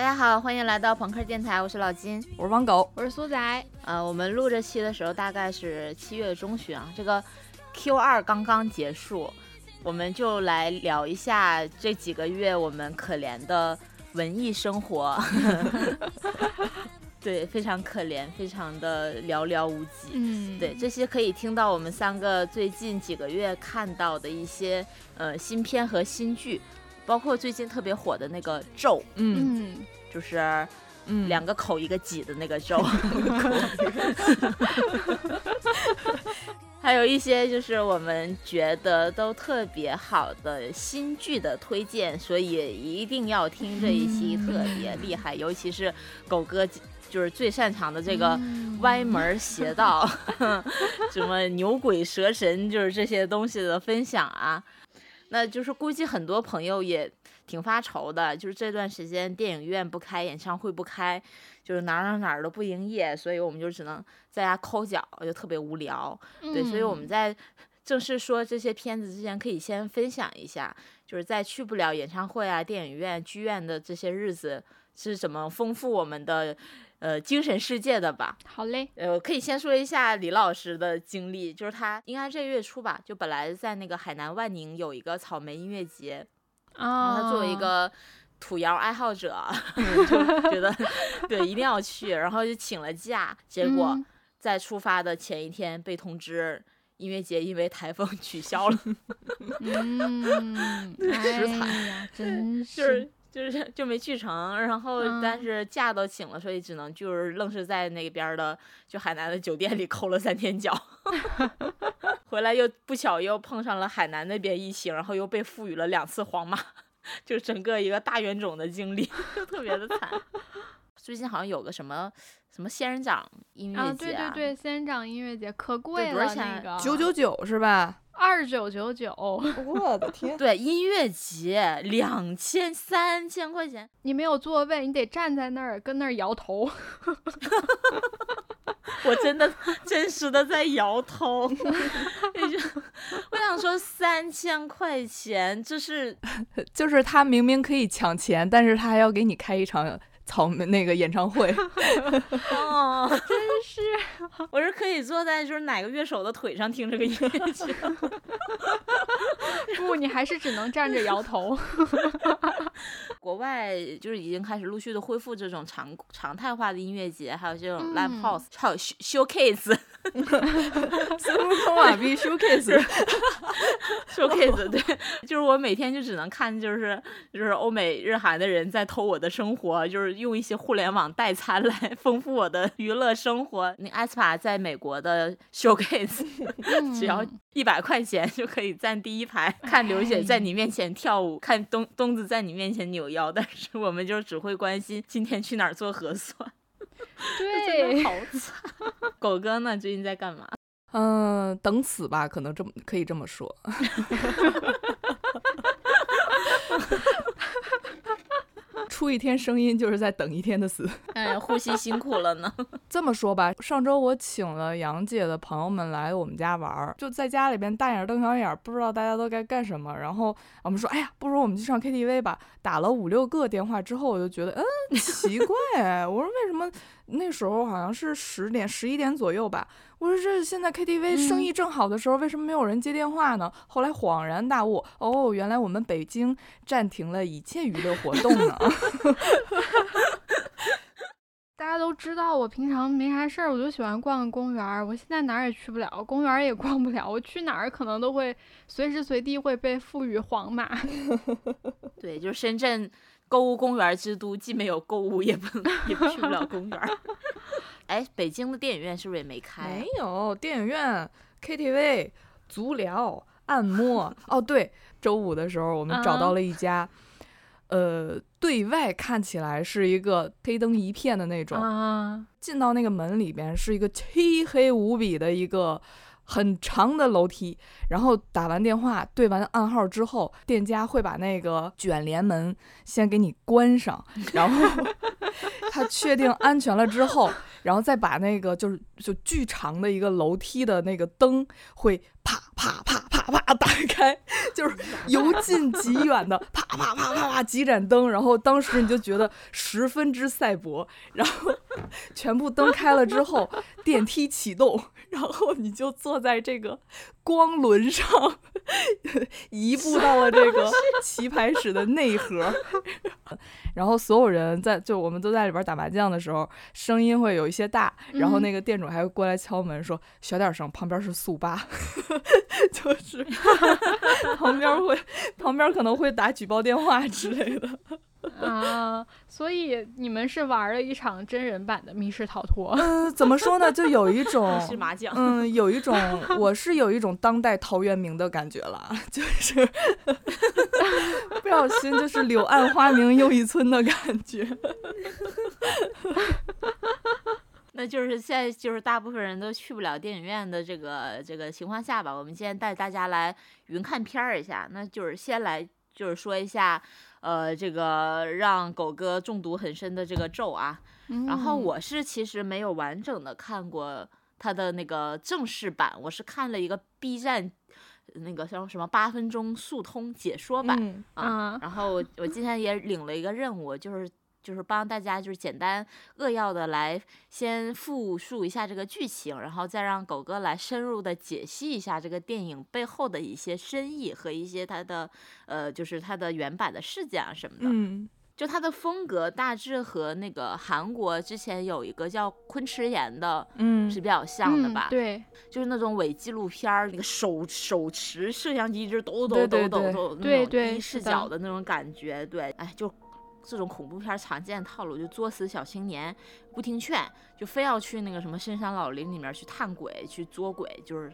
大家好，欢迎来到朋克电台，我是老金，我是王狗，我是苏仔。呃，我们录这期的时候大概是七月中旬啊，这个 Q 二刚刚结束，我们就来聊一下这几个月我们可怜的文艺生活。对，非常可怜，非常的寥寥无几。嗯，对，这些可以听到我们三个最近几个月看到的一些呃新片和新剧，包括最近特别火的那个《咒》，嗯，就是嗯两个口一个挤的那个咒。还有一些就是我们觉得都特别好的新剧的推荐，所以一定要听这一期，特别厉害，尤其是狗哥就是最擅长的这个歪门邪道，什么牛鬼蛇神，就是这些东西的分享啊。那就是估计很多朋友也挺发愁的，就是这段时间电影院不开，演唱会不开，就是哪儿哪儿哪儿都不营业，所以我们就只能在家抠脚，就特别无聊。对，所以我们在正式说这些片子之前，可以先分享一下，就是在去不了演唱会啊、电影院、剧院的这些日子是怎么丰富我们的呃精神世界的吧。好嘞，呃，我可以先说一下李老师的经历，就是他应该这月初吧，就本来在那个海南万宁有一个草莓音乐节，然后啊，他作为一个土窑爱好者，就觉得对一定要去，然后就请了假，结果嗯在出发的前一天被通知音乐节因为台风 取消了，嗯，哎呀，真就是。就是 就没去成，然后但嗯是假都请了，所以只能就是愣是在那边的就海南的酒店里抠了三天脚，回来又不巧又碰上了海南那边疫情，然后又被赋予了两次黄马，就整个一个大冤种的经历，就特别的惨。最近好像有个什么什么仙人掌音乐啊，节对对对，仙人掌音乐节可贵了，多少钱那个九九九是吧？二九九九，我的天！对音乐节两千三千块钱，你没有座位，你得站在那儿跟那儿摇头。我真的真实的在摇头。我想说三千块钱，这是就是他明明可以抢钱，但是他还要给你开一场草莓那个演唱会。哦，真是，我是可以坐在就是哪个乐手的腿上听这个音乐节。不，你还是只能站着摇头。国外就是已经开始陆续的恢复这种常常态化的音乐节，还有这种 live 嗯 house，、还有 show showcase 斯图科瓦比 showcase，showcase，对，就是我每天就只能看就是就是欧美日韩的人在偷我的生活，就是用一些互联网代餐来 丰富我的娱乐生活。那 aespa 在美国的 showcase 只要嗯一百块钱就可以站第一排，看刘姐在你面前跳舞，看东东子在你面前扭腰，但是我们就只会关心今天去哪儿做核酸，真对的，好惨。狗哥呢？最近在干嘛？嗯，等死吧，可能这么可以这么说。出一天声音就是在等一天的死。哎，呼吸辛苦了呢。这么说吧，上周我请了杨姐的朋友们来我们家玩儿，就在家里边大眼瞪小眼，不知道大家都该干什么。然后我们说，哎呀，不如我们去上 KTV 吧。打了五六个电话之后，我就觉得，嗯，奇怪，我说为什么那时候好像是十点、十一点左右吧？我说这现在 KTV 生意正好的时候，为什么没有人接电话呢？后来恍然大悟，哦，原来我们北京暂停了一切娱乐活动呢。大家都知道我平常没啥事儿，我就喜欢逛个公园儿。我现在哪儿也去不了，公园儿也逛不了，我去哪儿可能都会随时随地会被赋予黄码。对，就是深圳购物公园之都，既没有购物，也不 也去不了公园。哎，北京的电影院是不是也没开、啊没？有电影院、KTV、足疗、按摩。哦，对，周五的时候我们找到了一家，呃，对外看起来是一个黑灯一片的那种，啊，进到那个门里边是一个漆黑无比的一个。很长的楼梯，然后打完电话对完暗号之后，店家会把那个卷帘门先给你关上，然后 他确定安全了之后，然后再把那个就是就巨长的一个楼梯的那个灯会啪啪啪啪啪打开，就是由近及远的啪啪啪啪啪几盏灯，然后当时你就觉得十分之赛博，然后全部灯开了之后，电梯启动，然后你就坐在这个光轮上，移步到了这个棋牌室的内核，然后所有人在就我们都在里边打麻将的时候，声音会有一些大，然后那个店主还会过来敲门说小点声，旁边是速八，就是旁边会旁边可能会打举报电话之类的。啊，所以你们是玩了一场真人版的密室逃脱？嗯，怎么说呢？就有一种 是麻将，嗯，有一种我是有一种当代陶渊明的感觉了，就是 不小心就是柳暗花明又一村的感觉。那就是现在就是大部分人都去不了电影院的这个这个情况下吧，我们今天带大家来云看片儿一下，那就是先来就是说一下。呃，这个让狗哥中毒很深的这个咒啊，然后我是其实没有完整的看过他的那个正式版，我是看了一个 B 站那个叫什么八分钟速通解说版啊，然后我我今天也领了一个任务，就是。就是帮大家就是简单扼要的来先复述一下这个剧情，然后再让狗哥来深入的解析一下这个电影背后的一些深意和一些它的呃就是它的原版的事件啊什么的。嗯，就它的风格大致和那个韩国之前有一个叫昆池岩的，嗯，是比较像的吧？对，就是那种伪纪录片儿，那个手手持摄像机一直抖抖抖抖抖那种第一视角的那种感觉。对，哎就。这种恐怖片常见套路，就作死小青年不听劝，就非要去那个什么深山老林里面去探鬼、去捉鬼，就是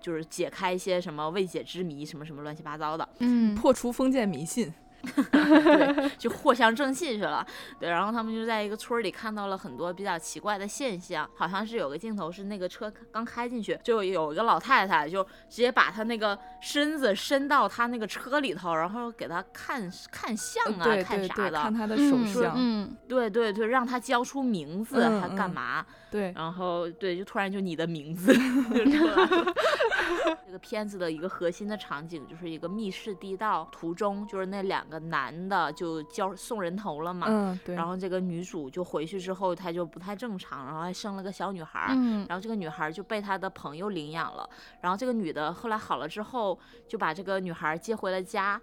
就是解开一些什么未解之谜，什么什么乱七八糟的，嗯，破除封建迷信。对，就藿香正气去了。对，然后他们就在一个村里看到了很多比较奇怪的现象，好像是有个镜头是那个车刚开进去，就有一个老太太就直接把她那个身子伸到她那个车里头，然后给她看看相啊，看啥的，看她的手相。嗯，对对对，让她交出名字，还干嘛？对，然后对，就突然就你的名字 就出来了。这个片子的一个核心的场景就是一个密室地道，途中就是那两个男的就交送人头了嘛。嗯，对。然后这个女主就回去之后，她就不太正常，然后还生了个小女孩。嗯。然后这个女孩就被她的朋友领养了。然后这个女的后来好了之后，就把这个女孩接回了家。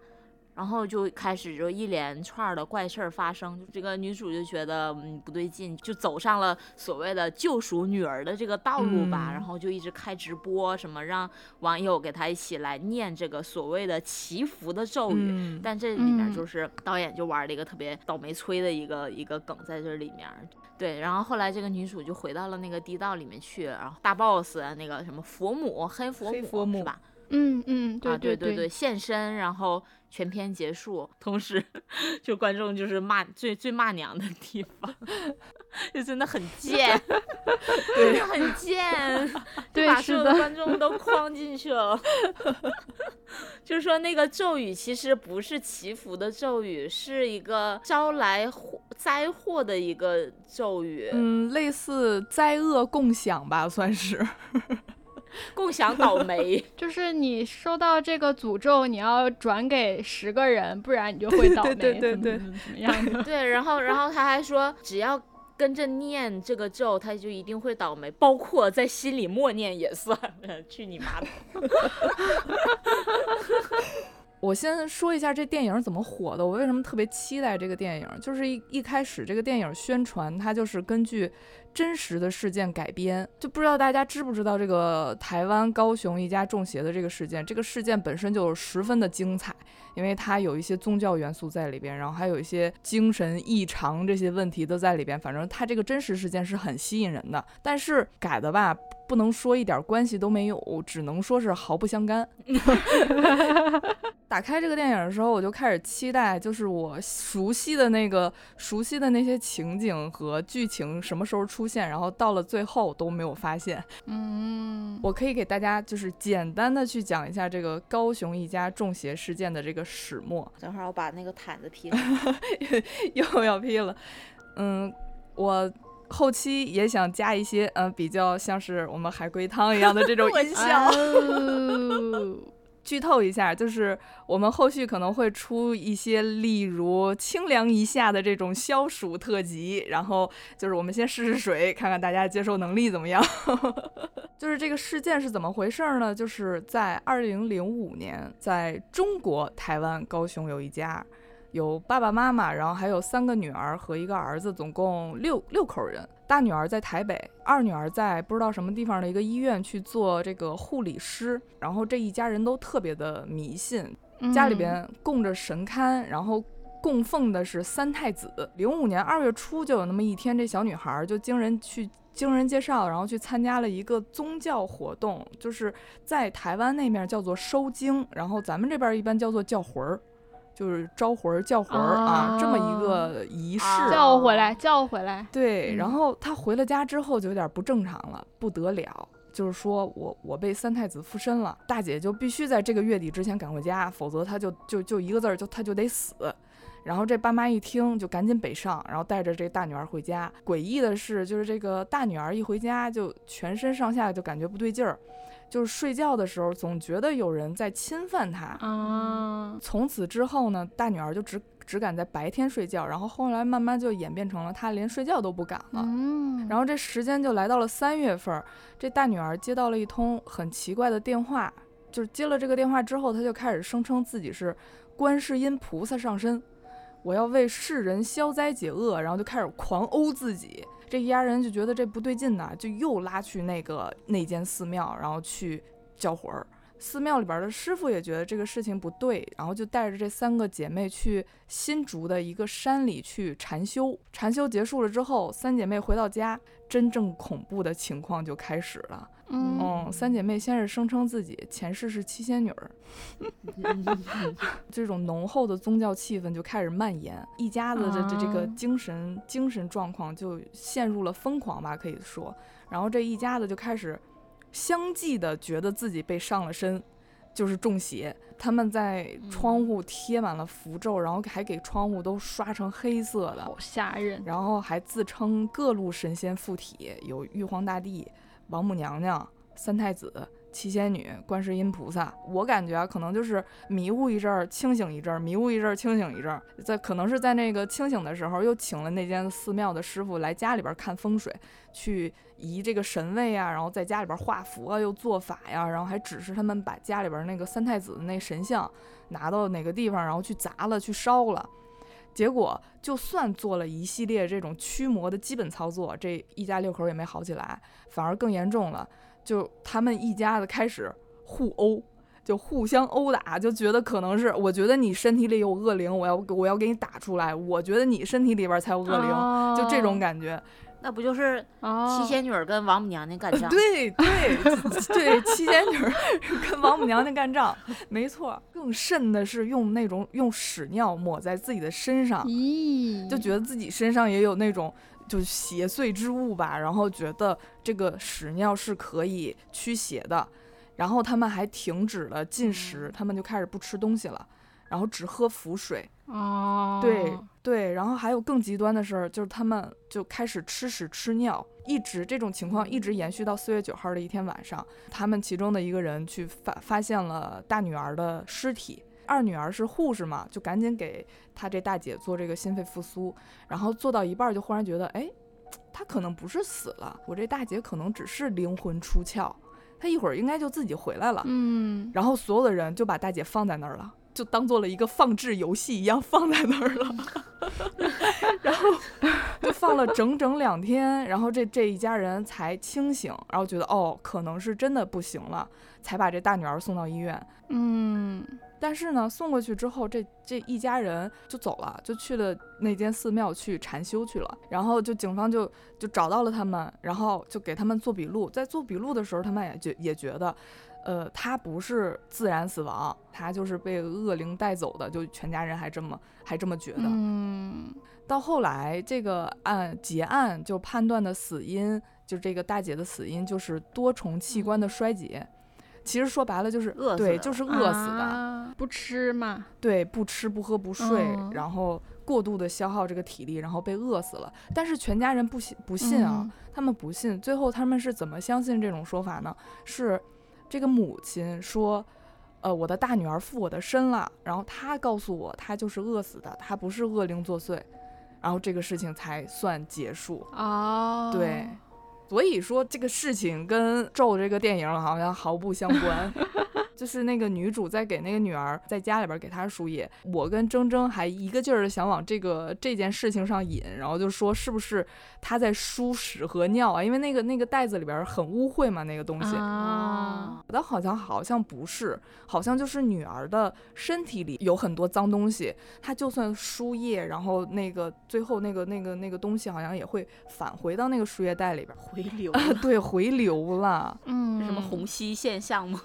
然后就开始就一连串的怪事儿发生，这个女主就觉得嗯不对劲，就走上了所谓的救赎女儿的这个道路吧。然后就一直开直播，什么让网友给她一起来念这个所谓的祈福的咒语。但这里面就是导演就玩了一个特别倒霉催的一个一个梗在这里面。对，然后后来这个女主就回到了那个地道里面去，然后大 boss 那个什么佛母黑佛母是吧？嗯嗯，对对对对，现身，然后全篇结束，同时 就观众就是骂最最骂娘的地方，就真的很贱，对，很贱，对，把所有的观众都框进去了。就是说那个咒语其实不是祈福的咒语，是一个招来灾祸的一个咒语，嗯，类似灾厄共享吧，算是。共享倒霉，就是你收到这个诅咒，你要转给十个人，不然你就会倒霉，对对对对，怎么样的？对，然后然后他还说，只要跟着念这个咒，他就一定会倒霉，包括在心里默念也算。去你妈的！我先说一下这电影怎么火的，我为什么特别期待这个电影，就是一一开始这个电影宣传，它就是根据。真实的事件改编，就不知道大家知不知道这个台湾高雄一家中邪的这个事件。这个事件本身就十分的精彩，因为它有一些宗教元素在里边，然后还有一些精神异常这些问题都在里边。反正它这个真实事件是很吸引人的，但是改的吧，不能说一点关系都没有，只能说是毫不相干。打开这个电影的时候，我就开始期待，就是我熟悉的那个熟悉的那些情景和剧情什么时候出现，然后到了最后都没有发现。嗯，我可以给大家就是简单的去讲一下这个高雄一家中邪事件的这个始末。等会儿我把那个毯子披，又要披了。嗯，我后期也想加一些嗯比较像是我们海龟汤一样的这种音 效。剧透一下，就是我们后续可能会出一些，例如清凉一夏的这种消暑特辑，然后就是我们先试试水，看看大家接受能力怎么样。就是这个事件是怎么回事呢？就是在二零零五年，在中国台湾高雄有一家。有爸爸妈妈，然后还有三个女儿和一个儿子，总共六六口人。大女儿在台北，二女儿在不知道什么地方的一个医院去做这个护理师。然后这一家人都特别的迷信，家里边供着神龛，然后供奉的是三太子。零五年二月初就有那么一天，这小女孩就经人去经人介绍，然后去参加了一个宗教活动，就是在台湾那面叫做收经，然后咱们这边一般叫做叫魂儿。就是招魂儿叫魂儿啊，这么一个仪式，叫回来，叫回来。对，然后他回了家之后就有点不正常了，不得了，就是说我我被三太子附身了，大姐就必须在这个月底之前赶回家，否则她就就就一个字儿，就她就得死。然后这爸妈一听就赶紧北上，然后带着这大女儿回家。诡异的是，就是这个大女儿一回家就全身上下就感觉不对劲儿。就是睡觉的时候，总觉得有人在侵犯她。啊！从此之后呢，大女儿就只只敢在白天睡觉，然后后来慢慢就演变成了她连睡觉都不敢了。嗯。然后这时间就来到了三月份，这大女儿接到了一通很奇怪的电话，就是接了这个电话之后，她就开始声称自己是观世音菩萨上身，我要为世人消灾解厄，然后就开始狂殴自己。这一家人就觉得这不对劲呢，就又拉去那个那间寺庙，然后去叫魂儿。寺庙里边的师傅也觉得这个事情不对，然后就带着这三个姐妹去新竹的一个山里去禅修。禅修结束了之后，三姐妹回到家，真正恐怖的情况就开始了。嗯，三姐妹先是声称自己前世是七仙女儿，这种浓厚的宗教气氛就开始蔓延，一家子的这这个精神精神状况就陷入了疯狂吧，可以说。然后这一家子就开始相继的觉得自己被上了身，就是中邪。他们在窗户贴满了符咒，然后还给窗户都刷成黑色的，好吓人。然后还自称各路神仙附体，有玉皇大帝。王母娘娘、三太子、七仙女、观世音菩萨，我感觉，可能就是迷糊一阵儿，清醒一阵儿，迷糊一阵儿，清醒一阵儿。在可能是在那个清醒的时候，又请了那间寺庙的师傅来家里边看风水，去移这个神位啊，然后在家里边画符啊，又做法呀，然后还指示他们把家里边那个三太子的那神像拿到哪个地方，然后去砸了，去烧了。结果，就算做了一系列这种驱魔的基本操作，这一家六口也没好起来，反而更严重了。就他们一家子开始互殴，就互相殴打，就觉得可能是，我觉得你身体里有恶灵，我要我要给你打出来。我觉得你身体里边才有恶灵，就这种感觉。那不就是七仙女跟王母娘娘干仗？对对对，七仙女跟王母娘娘干仗，没错。更甚的是用那种用屎尿抹在自己的身上，咦，就觉得自己身上也有那种就邪祟之物吧，然后觉得这个屎尿是可以驱邪的，然后他们还停止了进食，他们就开始不吃东西了。然后只喝符水哦，对对，然后还有更极端的事儿，就是他们就开始吃屎吃尿，一直这种情况一直延续到四月九号的一天晚上，他们其中的一个人去发发现了大女儿的尸体，二女儿是护士嘛，就赶紧给她这大姐做这个心肺复苏，然后做到一半就忽然觉得，哎，她可能不是死了，我这大姐可能只是灵魂出窍，她一会儿应该就自己回来了，嗯，然后所有的人就把大姐放在那儿了。就当做了一个放置游戏一样放在那儿了，然后就放了整整两天，然后这这一家人才清醒，然后觉得哦，可能是真的不行了，才把这大女儿送到医院。嗯，但是呢，送过去之后，这这一家人就走了，就去了那间寺庙去禅修去了。然后就警方就就找到了他们，然后就给他们做笔录。在做笔录的时候，他们也觉也觉得。呃，他不是自然死亡，他就是被恶灵带走的，就全家人还这么还这么觉得。嗯，到后来这个案结案就判断的死因，就这个大姐的死因就是多重器官的衰竭。其实说白了就是饿死，对，就是饿死的，不吃嘛，对，不吃不喝不睡，然后过度的消耗这个体力，然后被饿死了。但是全家人不信不信啊，他们不信。最后他们是怎么相信这种说法呢？是。这个母亲说：“呃，我的大女儿附我的身了，然后她告诉我，她就是饿死的，她不是恶灵作祟，然后这个事情才算结束。哦，对，所以说这个事情跟《咒》这个电影好像毫不相关。就是那个女主在给那个女儿在家里边给她输液，我跟铮铮还一个劲儿的想往这个这件事情上引，然后就说是不是她在输屎和尿啊？因为那个那个袋子里边很污秽嘛，那个东西。啊，但好像好像不是，好像就是女儿的身体里有很多脏东西，她就算输液，然后那个最后那个那个那个东西好像也会返回到那个输液袋里边，回流啊，对，回流了。嗯，什么虹吸现象吗？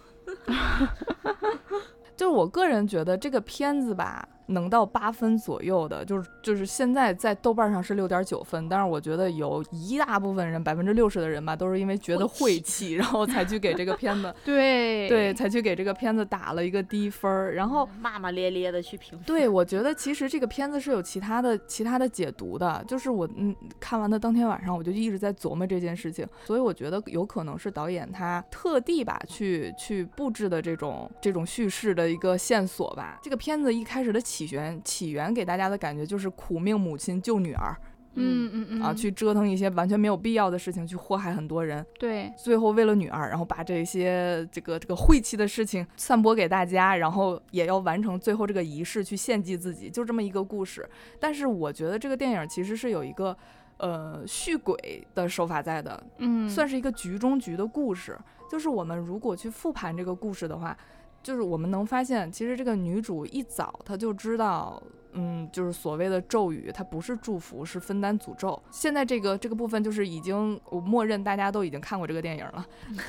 就是我个人觉得这个片子吧。能到八分左右的，就是就是现在在豆瓣上是六点九分，但是我觉得有一大部分人，百分之六十的人吧，都是因为觉得晦气，然后才去给这个片子，对对，才去给这个片子打了一个低分儿，然后骂骂咧咧的去评。对，我觉得其实这个片子是有其他的其他的解读的，就是我嗯看完的当天晚上，我就一直在琢磨这件事情，所以我觉得有可能是导演他特地吧去去布置的这种这种叙事的一个线索吧。这个片子一开始的起。起源起源给大家的感觉就是苦命母亲救女儿，嗯嗯嗯啊，去折腾一些完全没有必要的事情，去祸害很多人。对，最后为了女儿，然后把这些这个这个晦气的事情散播给大家，然后也要完成最后这个仪式去献祭自己，就这么一个故事。但是我觉得这个电影其实是有一个呃续轨的手法在的，嗯，算是一个局中局的故事。就是我们如果去复盘这个故事的话。就是我们能发现，其实这个女主一早她就知道。嗯，就是所谓的咒语，它不是祝福，是分担诅咒。现在这个这个部分就是已经，我默认大家都已经看过这个电影了。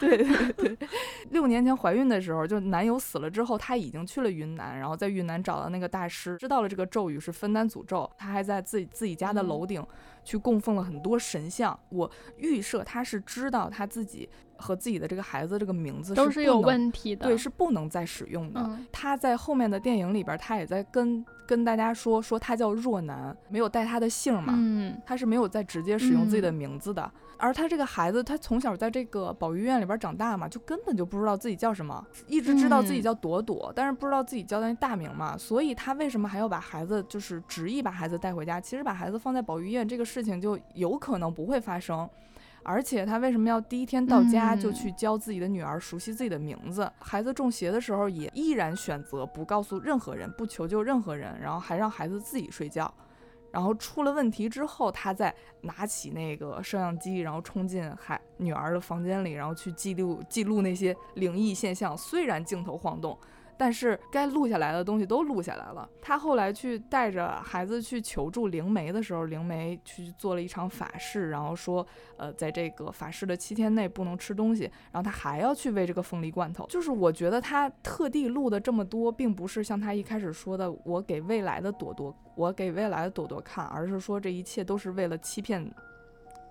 对，对对对。六年前怀孕的时候，就男友死了之后，她已经去了云南，然后在云南找到那个大师，知道了这个咒语是分担诅咒。她还在自己自己家的楼顶去供奉了很多神像。我预设她是知道她自己。和自己的这个孩子这个名字都是有问题的，对，是不能再使用的。嗯，他在后面的电影里边，他也在跟跟大家说，说他叫若男，没有带他的姓嘛，嗯，他是没有再直接使用自己的名字的。而他这个孩子，他从小在这个保育院里边长大嘛，就根本就不知道自己叫什么，一直知道自己叫朵朵，但是不知道自己叫那大名嘛。所以他为什么还要把孩子就是执意把孩子带回家？其实把孩子放在保育院这个事情就有可能不会发生。而且他为什么要第一天到家就去教自己的女儿熟悉自己的名字？孩子中邪的时候也依然选择不告诉任何人，不求救任何人，然后还让孩子自己睡觉。然后出了问题之后，他再拿起那个摄像机，然后冲进孩女儿的房间里，然后去记录记录那些灵异现象。虽然镜头晃动。但是该录下来的东西都录下来了。他后来去带着孩子去求助灵媒的时候，灵媒去做了一场法事，然后说，呃，在这个法事的七天内不能吃东西。然后他还要去喂这个凤梨罐头。就是我觉得他特地录的这么多，并不是像他一开始说的，我给未来的朵朵，我给未来的朵朵看，而是说这一切都是为了欺骗。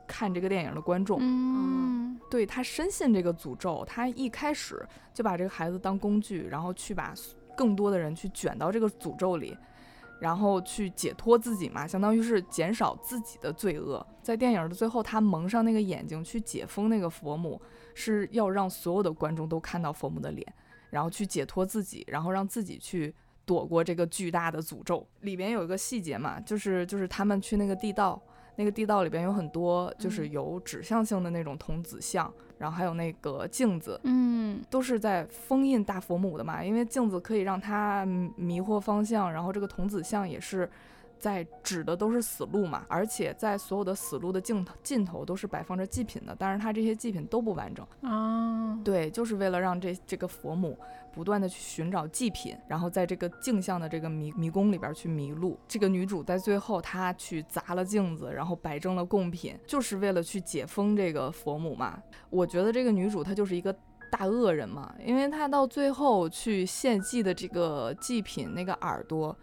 看这个电影的观众，嗯，对他深信这个诅咒，他一开始就把这个孩子当工具，然后去把更多的人去卷到这个诅咒里，然后去解脱自己嘛，相当于是减少自己的罪恶。在电影的最后，他蒙上那个眼睛去解封那个佛母，是要让所有的观众都看到佛母的脸，然后去解脱自己，然后让自己去躲过这个巨大的诅咒。里边有一个细节嘛，就是就是他们去那个地道。那个地道里边有很多，就是有指向性的那种童子像，然后还有那个镜子，嗯，都是在封印大佛母的嘛，因为镜子可以让他迷惑方向，然后这个童子像也是。在指的都是死路嘛，而且在所有的死路的尽头尽头都是摆放着祭品的，但是它这些祭品都不完整啊。对，就是为了让这这个佛母不断的去寻找祭品，然后在这个镜像的这个迷迷宫里边去迷路。这个女主在最后她去砸了镜子，然后摆正了贡品，就是为了去解封这个佛母嘛。我觉得这个女主她就是一个大恶人嘛，因为她到最后去献祭的这个祭品那个耳朵，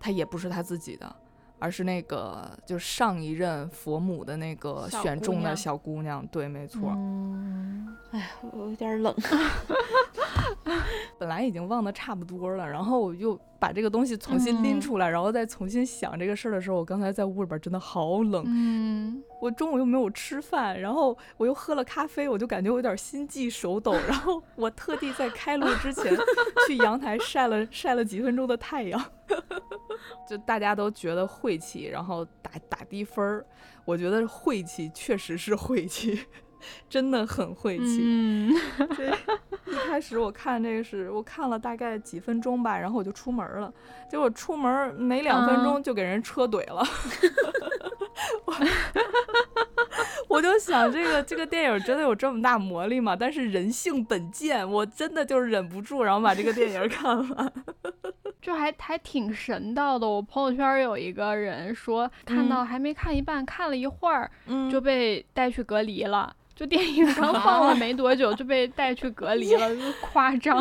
她也不是她自己的。而是那个，就上一任佛母的那个选中的小姑娘，对，没错。嗯，哎，我有点冷。本来已经忘得差不多了，然后我又把这个东西重新拎出来，然后再重新想这个事儿的时候，我刚才在屋里边真的好冷。嗯，我中午又没有吃饭，然后我又喝了咖啡，我就感觉我有点心悸手抖。然后我特地在开录之前 去阳台晒了晒了几分钟的太阳，就大家都觉得晦气，然后打打低分儿。我觉得晦气确实是晦气。真的很晦气。嗯，对，一开始我看这个是我看了大概几分钟吧，然后我就出门了。结果出门没两分钟就给人车怼了。我 我就想，这个这个电影真的有这么大魔力吗？但是人性本贱，我真的就是忍不住，然后把这个电影看完。就还还挺神道的。我朋友圈有一个人说，看到还没看一半，看了一会儿，就被带去隔离了。就电影刚 放了没多久就被带去隔离了，就夸张。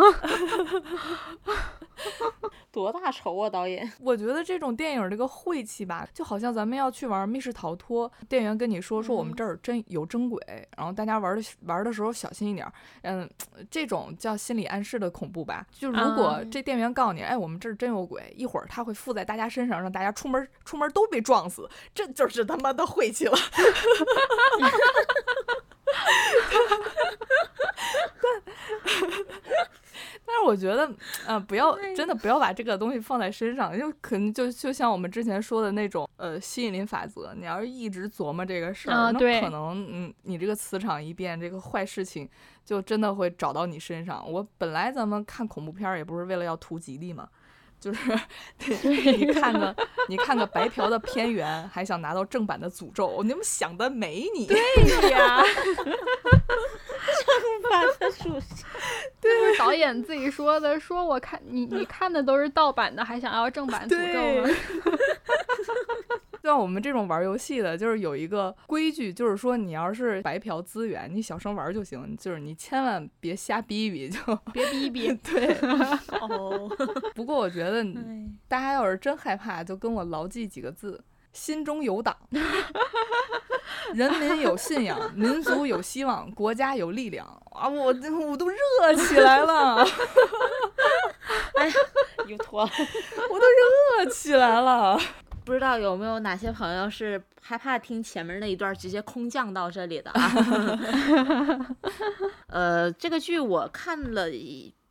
多大仇啊，导演！我觉得这种电影这个晦气吧，就好像咱们要去玩密室逃脱，店员跟你说说我们这儿真有真鬼，然后大家玩的玩的时候小心一点。嗯，这种叫心理暗示的恐怖吧。就如果这店员告诉你，哎，我们这儿真有鬼，一会儿他会附在大家身上，让大家出门出门都被撞死，这就是他妈的晦气了。但但是我觉得，呃，不要真的不要把这个东西放在身上，就可能就就像我们之前说的那种，呃，吸引力法则。你要是一直琢磨这个事儿，那可能，嗯，你这个磁场一变，这个坏事情就真的会找到你身上。我本来咱们看恐怖片也不是为了要图吉利嘛。就是 你看个你看个白嫖的片源，还想拿到正版的诅咒，你们想得美！你对呀，正版的诅咒，对，不 是导演自己说的，说我看你你看的都是盗版的，还想要正版诅咒吗？像我们这种玩游戏的，就是有一个规矩，就是说你要是白嫖资源，你小声玩就行，就是你千万别瞎逼逼，就别逼逼。对，哦。不过我觉得大家要是真害怕，就跟我牢记几个字：心中有党，人民有信仰，民族有希望，国家有力量啊！我我都热起来了，哎呀，又脱了，我都热起来了。不知道有没有哪些朋友是害怕听前面那一段直接空降到这里的啊？呃，这个剧我看了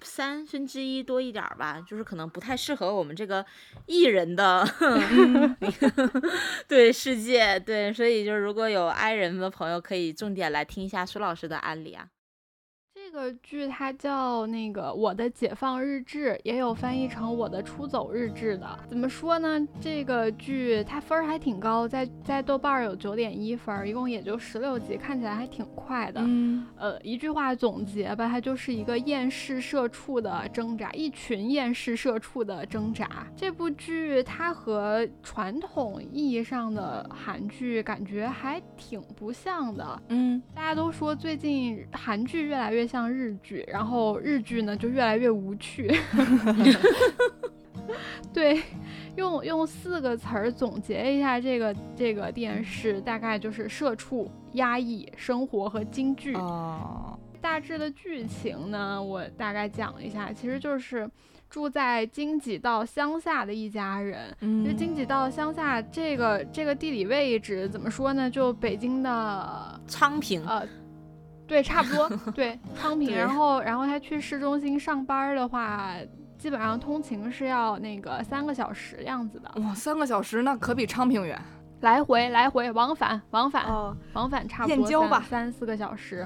三分之一多一点吧，就是可能不太适合我们这个艺人的 对世界，对，所以就是如果有爱人的朋友，可以重点来听一下苏老师的案例啊。这个剧它叫那个《我的解放日志》，也有翻译成《我的出走日志》的。怎么说呢？这个剧它分儿还挺高，在在豆瓣有九点一分，一共也就十六集，看起来还挺快的。嗯，呃，一句话总结吧，它就是一个厌世社畜的挣扎，一群厌世社畜的挣扎。这部剧它和传统意义上的韩剧感觉还挺不像的。嗯，大家都说最近韩剧越来越像。像日剧，然后日剧呢就越来越无趣。对，用用四个词儿总结一下这个这个电视，大概就是社畜、压抑、生活和京剧。哦。大致的剧情呢，我大概讲一下，其实就是住在京畿道乡下的一家人。嗯。就京畿道乡下这个这个地理位置怎么说呢？就北京的昌平。呃。对，差不多。对，昌平。然后，然后他去市中心上班的话，基本上通勤是要那个三个小时样子的。哇，三个小时那可比昌平远。来回，来回，往返，往返，往返差不多吧，三四个小时。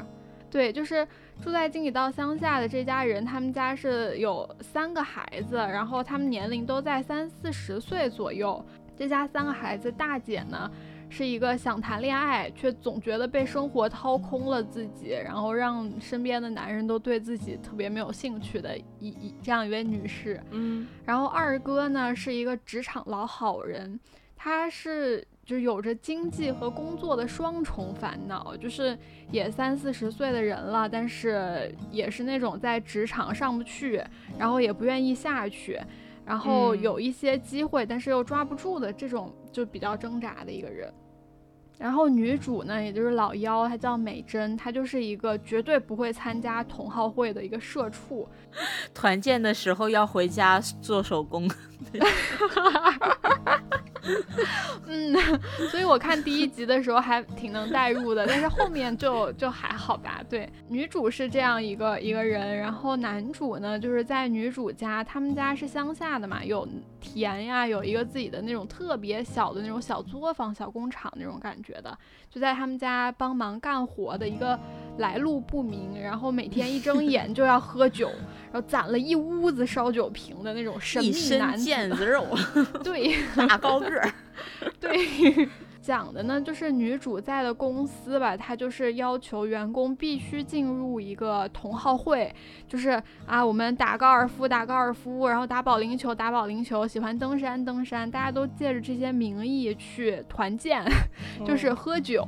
对，就是住在京畿道乡下的这家人，他们家是有三个孩子，然后他们年龄都在三四十岁左右。这家三个孩子，大姐呢？是一个想谈恋爱，却总觉得被生活掏空了自己，然后让身边的男人都对自己特别没有兴趣的一一这样一位女士。嗯，然后二哥呢是一个职场老好人，他是就有着经济和工作的双重烦恼，就是也三四十岁的人了，但是也是那种在职场上不去，然后也不愿意下去，然后有一些机会，但是又抓不住的这种。就比较挣扎的一个人，然后女主呢，也就是老妖，她叫美珍，她就是一个绝对不会参加同好会的一个社畜。团建的时候要回家做手工。嗯，所以我看第一集的时候还挺能代入的，但是后面就就还好吧。对，女主是这样一个一个人，然后男主呢，就是在女主家，他们家是乡下的嘛，有田呀，有一个自己的那种特别小的那种小作坊、小工厂那种感觉的，就在他们家帮忙干活的一个来路不明，然后每天一睁眼就要喝酒，然后攒了一屋子烧酒瓶的那种神秘男子。腱子肉，对，大高个儿，对，讲的呢就是女主在的公司吧，她就是要求员工必须进入一个同好会，就是啊，我们打高尔夫打高尔夫，然后打保龄球打保龄球，喜欢登山登山，大家都借着这些名义去团建，就是喝酒，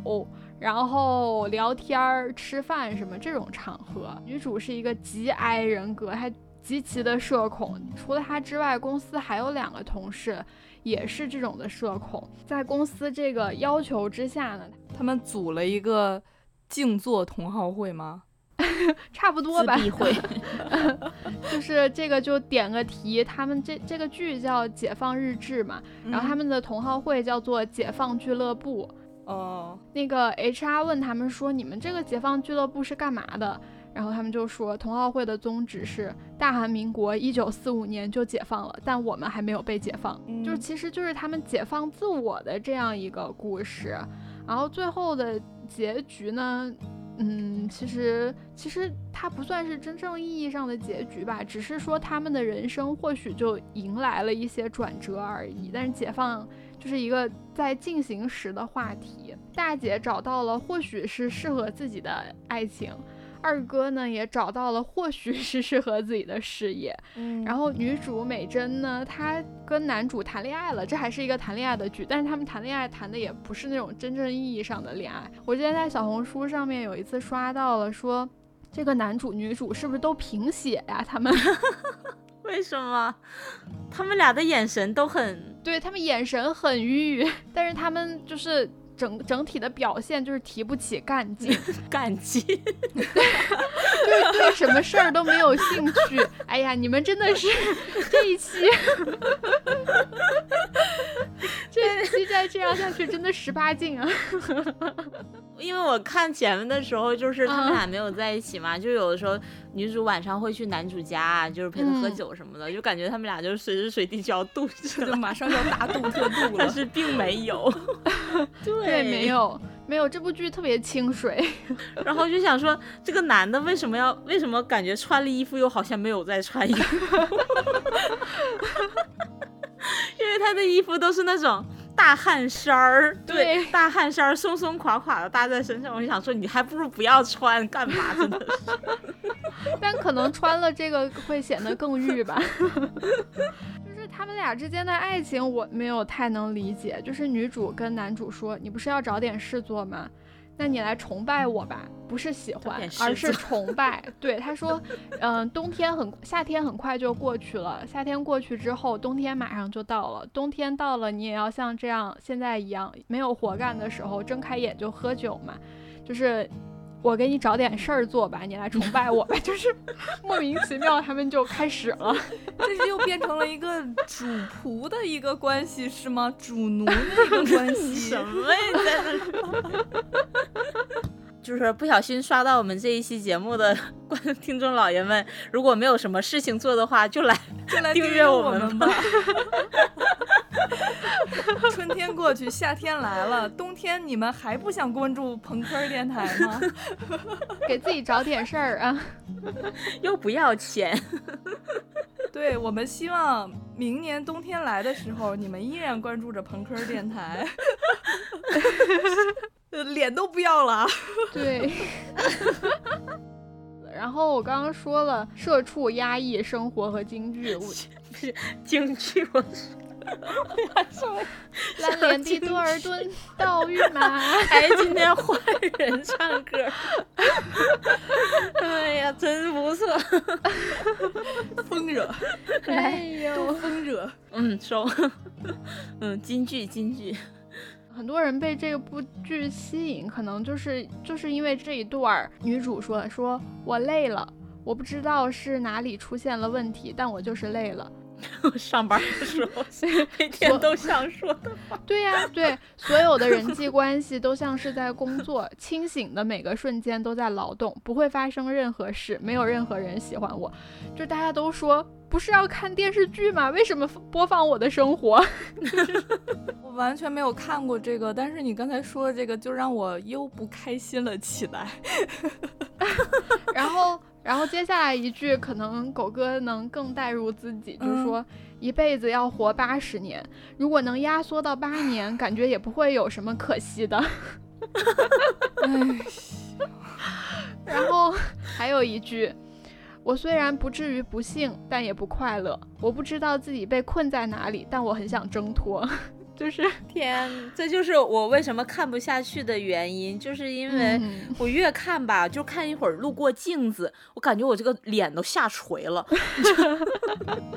然后聊天儿、吃饭什么这种场合。女主是一个极 I 人格，还。极其的社恐，除了她之外，公司还有两个同事也是这种的社恐。在公司这个要求之下呢，他们组了一个静坐同好会吗？差不多吧。会，就是这个就点个题，他们这这个剧叫《解放日志》嘛，然后他们的同好会叫做解放俱乐部。哦，那个 HR 问他们说：“你们这个解放俱乐部是干嘛的？”然后他们就说，同奥会的宗旨是大韩民国一九四五年就解放了，但我们还没有被解放，就是其实就是他们解放自我的这样一个故事。然后最后的结局呢，嗯，其实其实它不算是真正意义上的结局吧，只是说他们的人生或许就迎来了一些转折而已。但是解放就是一个在进行时的话题，大姐找到了或许是适合自己的爱情。二哥呢也找到了，或许是适合自己的事业。嗯，然后女主美珍呢，她跟男主谈恋爱了，这还是一个谈恋爱的剧，但是他们谈恋爱谈的也不是那种真正意义上的恋爱。我之前在小红书上面有一次刷到了，说这个男主女主是不是都贫血呀？他们为什么？他们俩的眼神都很，对他们眼神很郁，但是他们就是。整整体的表现就是提不起干劲，干劲，就是对什么事儿都没有兴趣。哎呀，你们真的是这一期，这一期再这样下去，真的十八禁啊！因为我看前面的时候，就是他们俩没有在一起嘛，就有的时候女主晚上会去男主家，就是陪他喝酒什么的，就感觉他们俩就是随时随地就要肚子，就马上要大度 特度了，但是并没有，对，没有，没有，这部剧特别清水。然后就想说，这个男的为什么要，为什么感觉穿了衣服又好像没有在穿衣服？因为他的衣服都是那种。大汗衫儿，对，大汗衫儿松松垮垮的搭在身上，我就想说，你还不如不要穿，干嘛？真的是，但可能穿了这个会显得更欲吧。就是他们俩之间的爱情，我没有太能理解。就是女主跟男主说：“你不是要找点事做吗？”那你来崇拜我吧，不是喜欢，而是崇拜。对，他说，嗯，冬天很，夏天很快就过去了，夏天过去之后，冬天马上就到了。冬天到了，你也要像这样现在一样，没有活干的时候，睁开眼就喝酒嘛，就是。我给你找点事儿做吧，你来崇拜我吧，就是莫名其妙，他们就开始了，这是又变成了一个主仆的一个关系，是吗？主奴的一个关系？什么呀？就是不小心刷到我们这一期节目的观听众老爷们，如果没有什么事情做的话，就来就来订阅我们吧。春天过去，夏天来了，冬天你们还不想关注朋克电台吗？给自己找点事儿啊，又不要钱。对我们希望明年冬天来的时候，你们依然关注着朋克电台。脸都不要了，对。然后我刚刚说了，社畜压抑生活和京剧，我不是京剧，我说蓝脸的多尔顿岛屿马，哎，今天换人唱歌，哎呀，真不错，风热，哎呦，风热，嗯，收，嗯，京剧，京剧。很多人被这部剧吸引，可能就是就是因为这一段，女主说：“说我累了，我不知道是哪里出现了问题，但我就是累了。” 上班的时候每天都想说的话。对呀，对，所有的人际关系都像是在工作，清醒的每个瞬间都在劳动，不会发生任何事，没有任何人喜欢我。就大家都说，不是要看电视剧吗？为什么播放我的生活？我完全没有看过这个，但是你刚才说的这个，就让我又不开心了起来。然后。然后接下来一句，可能狗哥能更带入自己，就是说一辈子要活八十年，如果能压缩到八年，感觉也不会有什么可惜的。然后还有一句，我虽然不至于不幸，但也不快乐。我不知道自己被困在哪里，但我很想挣脱。就是 天，这就是我为什么看不下去的原因，就是因为我越看吧，就看一会儿路过镜子，我感觉我这个脸都下垂了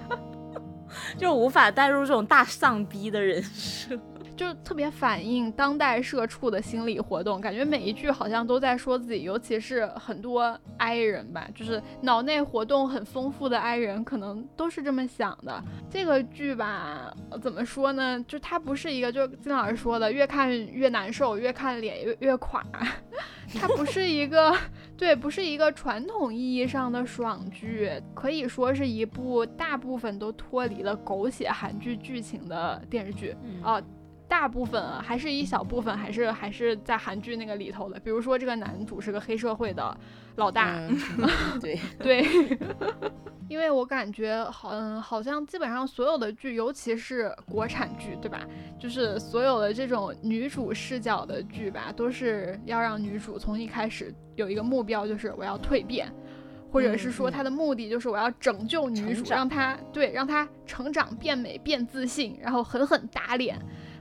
就无法带入这种大丧逼的人设。就特别反映当代社畜的心理活动，感觉每一句好像都在说自己，尤其是很多 I 人吧，就是脑内活动很丰富的 I 人，可能都是这么想的。这个剧吧，怎么说呢？就它不是一个，就金老师说的，越看越难受，越看脸越越垮。它不是一个，对，不是一个传统意义上的爽剧，可以说是一部大部分都脱离了狗血韩剧剧情的电视剧啊。大部分啊，还是一小部分，还是还是在韩剧那个里头的。比如说，这个男主是个黑社会的老大，对对。因为我感觉好，嗯，好像基本上所有的剧，尤其是国产剧，对吧？就是所有的这种女主视角的剧吧，都是要让女主从一开始有一个目标，就是我要蜕变，或者是说她的目的就是我要拯救女主，让她对让她成长变美变自信，然后狠狠打脸。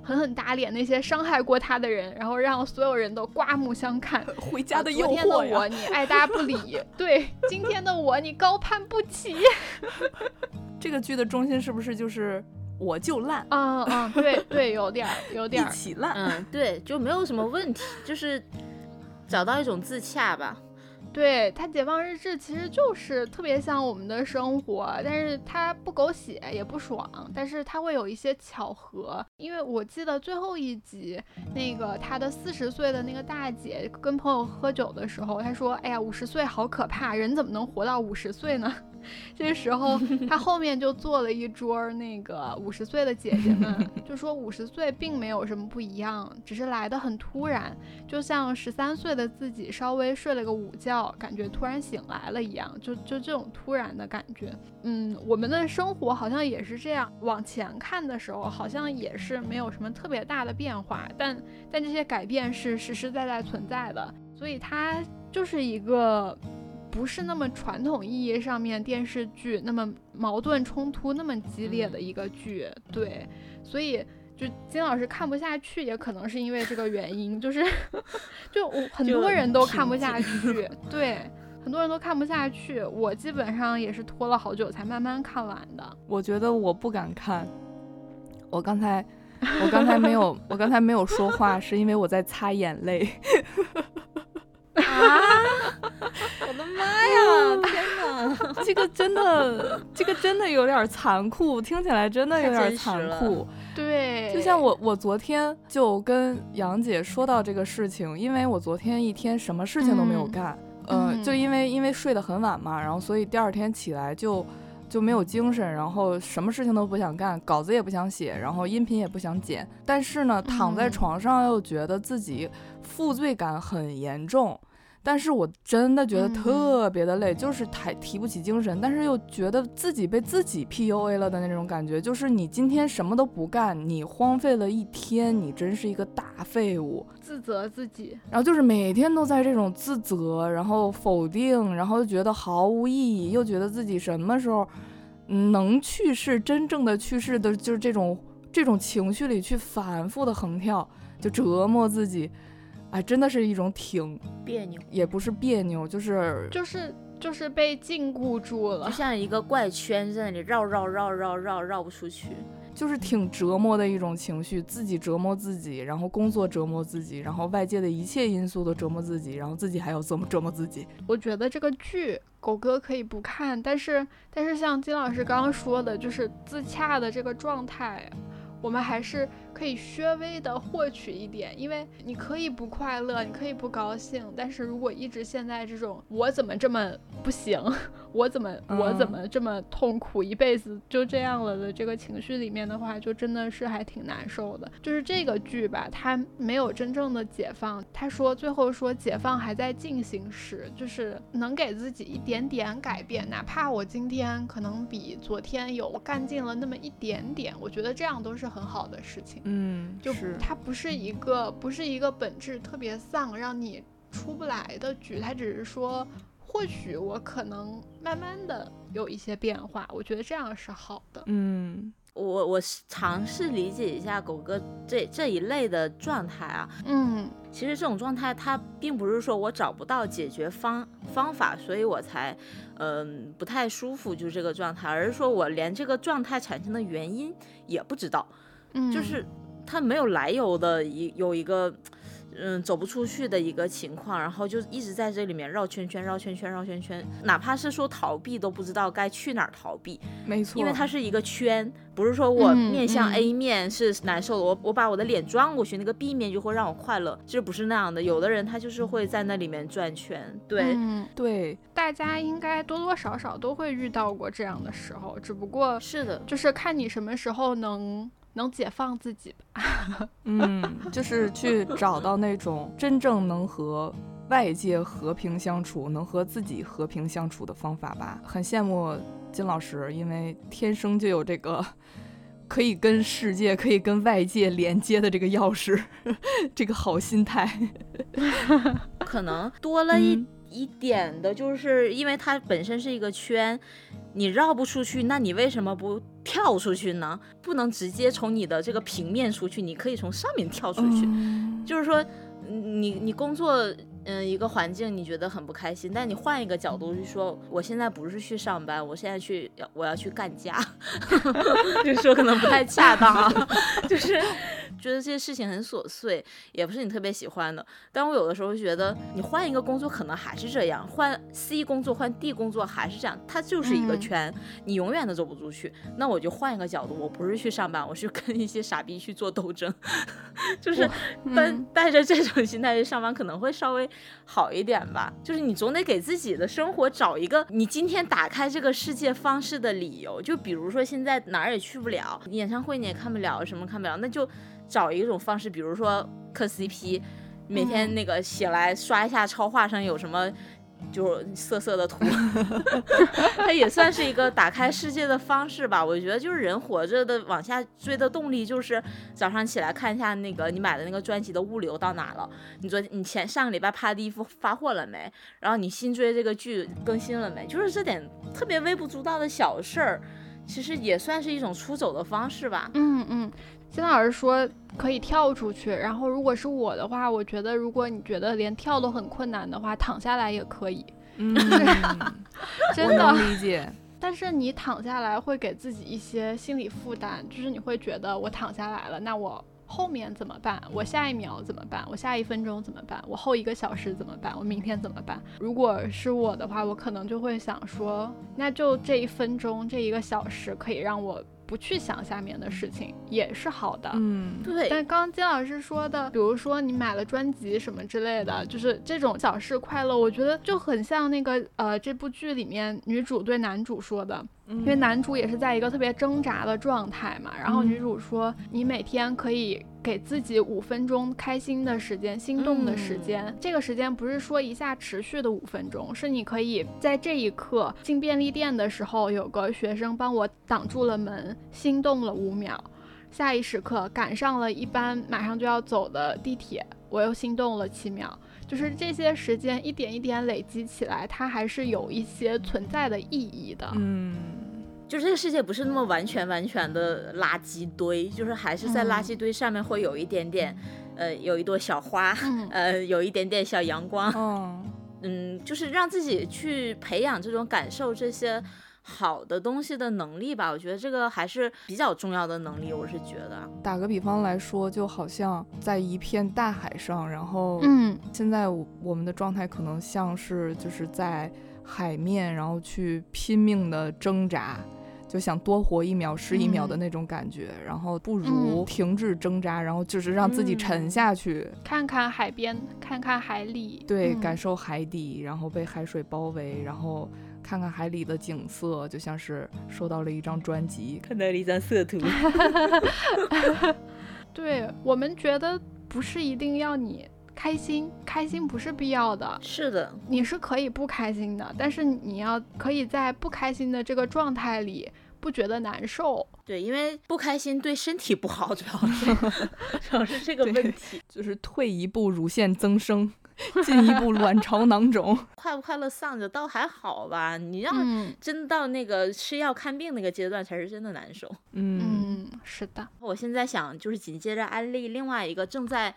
狠狠打脸那些伤害过他的人，然后让所有人都刮目相看。回家的诱惑天的我你爱搭不理，对，今天的我你高攀不起。这个剧的中心是不是就是我就烂？嗯嗯，对对，有点有点一起烂。嗯，对，就没有什么问题，就是找到一种自洽吧。对他解放日志其实就是特别像我们的生活，但是他不狗血也不爽，但是他会有一些巧合。因为我记得最后一集，那个他的四十岁的那个大姐跟朋友喝酒的时候，她说：“哎呀，五十岁好可怕，人怎么能活到五十岁呢？” 这时候，他后面就坐了一桌那个五十岁的姐姐们，就说五十岁并没有什么不一样，只是来的很突然，就像十三岁的自己稍微睡了个午觉，感觉突然醒来了一样，就就这种突然的感觉。嗯，我们的生活好像也是这样，往前看的时候好像也是没有什么特别大的变化，但但这些改变是实实在在存在的，所以它就是一个。不是那么传统意义上面电视剧那么矛盾冲突那么激烈的一个剧，对，所以就金老师看不下去，也可能是因为这个原因，就是 就我很多人都看不下去，对，很多人都看不下去，我基本上也是拖了好久才慢慢看完的。我觉得我不敢看，我刚才我刚才没有我刚才没有说话，是因为我在擦眼泪。啊！我的妈呀！天哪，这个真的，这个真的有点残酷，听起来真的有点残酷。对，就像我，我昨天就跟杨姐说到这个事情，因为我昨天一天什么事情都没有干，嗯，就因为因为睡得很晚嘛，然后所以第二天起来就就没有精神，然后什么事情都不想干，稿子也不想写，然后音频也不想剪，但是呢，躺在床上又觉得自己负罪感很严重。但是我真的觉得特别的累，就是抬提不起精神，但是又觉得自己被自己 PUA 了的那种感觉，就是你今天什么都不干，你荒废了一天，你真是一个大废物，自责自己，然后就是每天都在这种自责，然后否定，然后又觉得毫无意义，又觉得自己什么时候能去世，真正的去世的，就是这种这种情绪里去反复的横跳，就折磨自己。哎，真的是一种挺别扭，也不是别扭，就是就是就是被禁锢住了，就像一个怪圈在那里绕绕绕绕绕绕不出去。就是挺折磨的一种情绪，自己折磨自己，然后工作折磨自己，然后外界的一切因素都折磨自己，然后自己还要折磨折磨自己？我觉得这个剧狗哥可以不看，但是但是像金老师刚刚说的，就是自洽的这个状态，我们还是。可以稍微的获取一点，因为你可以不快乐，你可以不高兴，但是如果一直现在这种我怎么这么不行，我怎么我怎么这么痛苦，一辈子就这样了的这个情绪里面的话，就真的是还挺难受的。就是这个剧吧，它没有真正的解放。他说最后说解放还在进行时，就是能给自己一点点改变，哪怕我今天可能比昨天有干劲了那么一点点，我觉得这样都是很好的事情。嗯，就是它不是一个不是一个本质特别丧，让你出不来的局，它只是说，或许我可能慢慢的有一些变化，我觉得这样是好的。嗯，我我尝试理解一下狗哥这这一类的状态啊，嗯，其实这种状态它并不是说我找不到解决方方法，所以我才嗯不太舒服，就是这个状态，而是说我连这个状态产生的原因也不知道。就是他没有来由的一有一个，嗯，走不出去的一个情况，然后就一直在这里面绕圈圈、绕圈圈、绕圈圈，哪怕是说逃避都不知道该去哪儿逃避。没错，因为它是一个圈，不是说我面向 A 面是难受的，我我把我的脸转过去，那个 B 面就会让我快乐，其实不是那样的。有的人他就是会在那里面转圈。对对，大家应该多多少少都会遇到过这样的时候，只不过是的，就是看你什么时候能。能解放自己吧，嗯，就是去找到那种真正能和外界和平相处、能和自己和平相处的方法吧。很羡慕金老师，因为天生就有这个可以跟世界、可以跟外界连接的这个钥匙，这个好心态。可能多了一一点的，就是因为它本身是一个圈。你绕不出去，那你为什么不跳出去呢？不能直接从你的这个平面出去，你可以从上面跳出去。就是说，你你工作。嗯，一个环境你觉得很不开心，但你换一个角度去说，我现在不是去上班，我现在去要我要去干架，这说可能不太恰当啊，就是觉得这些事情很琐碎，也不是你特别喜欢的。但我有的时候觉得，你换一个工作可能还是这样，换 C 工作换 D 工作还是这样，它就是一个圈，你永远都走不出去。那我就换一个角度，我不是去上班，我是跟一些傻逼去做斗争，就是带带着这种心态去上班，可能会稍微。好一点吧，就是你总得给自己的生活找一个你今天打开这个世界方式的理由。就比如说现在哪儿也去不了，演唱会你也看不了，什么看不了，那就找一种方式，比如说磕 CP，每天那个起来刷一下超话上有什么。就色色的图，它也算是一个打开世界的方式吧。我觉得就是人活着的往下追的动力，就是早上起来看一下那个你买的那个专辑的物流到哪了，你昨你前上个礼拜拍的衣服发货了没？然后你新追这个剧更新了没？就是这点特别微不足道的小事儿，其实也算是一种出走的方式吧。嗯嗯。金老师说可以跳出去，然后如果是我的话，我觉得如果你觉得连跳都很困难的话，躺下来也可以。嗯，真的理解。但是你躺下来会给自己一些心理负担，就是你会觉得我躺下来了，那我后面怎么办？我下一秒怎么办？我下一分钟怎么办？我后一个小时怎么办？我明天怎么办？如果是我的话，我可能就会想说，那就这一分钟，这一个小时可以让我。不去想下面的事情也是好的，嗯，对。但刚刚金老师说的，比如说你买了专辑什么之类的，就是这种小事快乐，我觉得就很像那个呃这部剧里面女主对男主说的。因为男主也是在一个特别挣扎的状态嘛，然后女主说：“你每天可以给自己五分钟开心的时间、心动的时间。这个时间不是说一下持续的五分钟，是你可以在这一刻进便利店的时候，有个学生帮我挡住了门，心动了五秒；下一时刻赶上了一班马上就要走的地铁，我又心动了七秒。就是这些时间一点一点累积起来，它还是有一些存在的意义的。嗯。”就这个世界不是那么完全完全的垃圾堆，就是还是在垃圾堆上面会有一点点，呃，有一朵小花，呃，有一点点小阳光。嗯，就是让自己去培养这种感受这些好的东西的能力吧。我觉得这个还是比较重要的能力，我是觉得。打个比方来说，就好像在一片大海上，然后嗯现在我我们的状态可能像是就是在海面，然后去拼命的挣扎。就想多活一秒是一秒的嗯那种感觉，然后不如嗯停止挣扎，然后就是让自己沉嗯下去，看看海边，看看海里，对，嗯感受海底，然后被海水包围，然后看看海里的景色，就像是收到了一张专辑。看到了一张色图，对我们觉得不是一定要你开心，开心不是必要的，是的，你是可以不开心的，但是你要可以在不开心的这个状态里不觉得难受。对，因为不开心对身体不好，主要是 主要是这个问题。就是退一步乳腺增生，进一步卵巢囊肿。快不快乐丧着倒还好吧，你要嗯真到那个吃药看病那个阶段，才是真的难受。嗯，嗯，是的，我现在想就是紧接着安利另外一个正在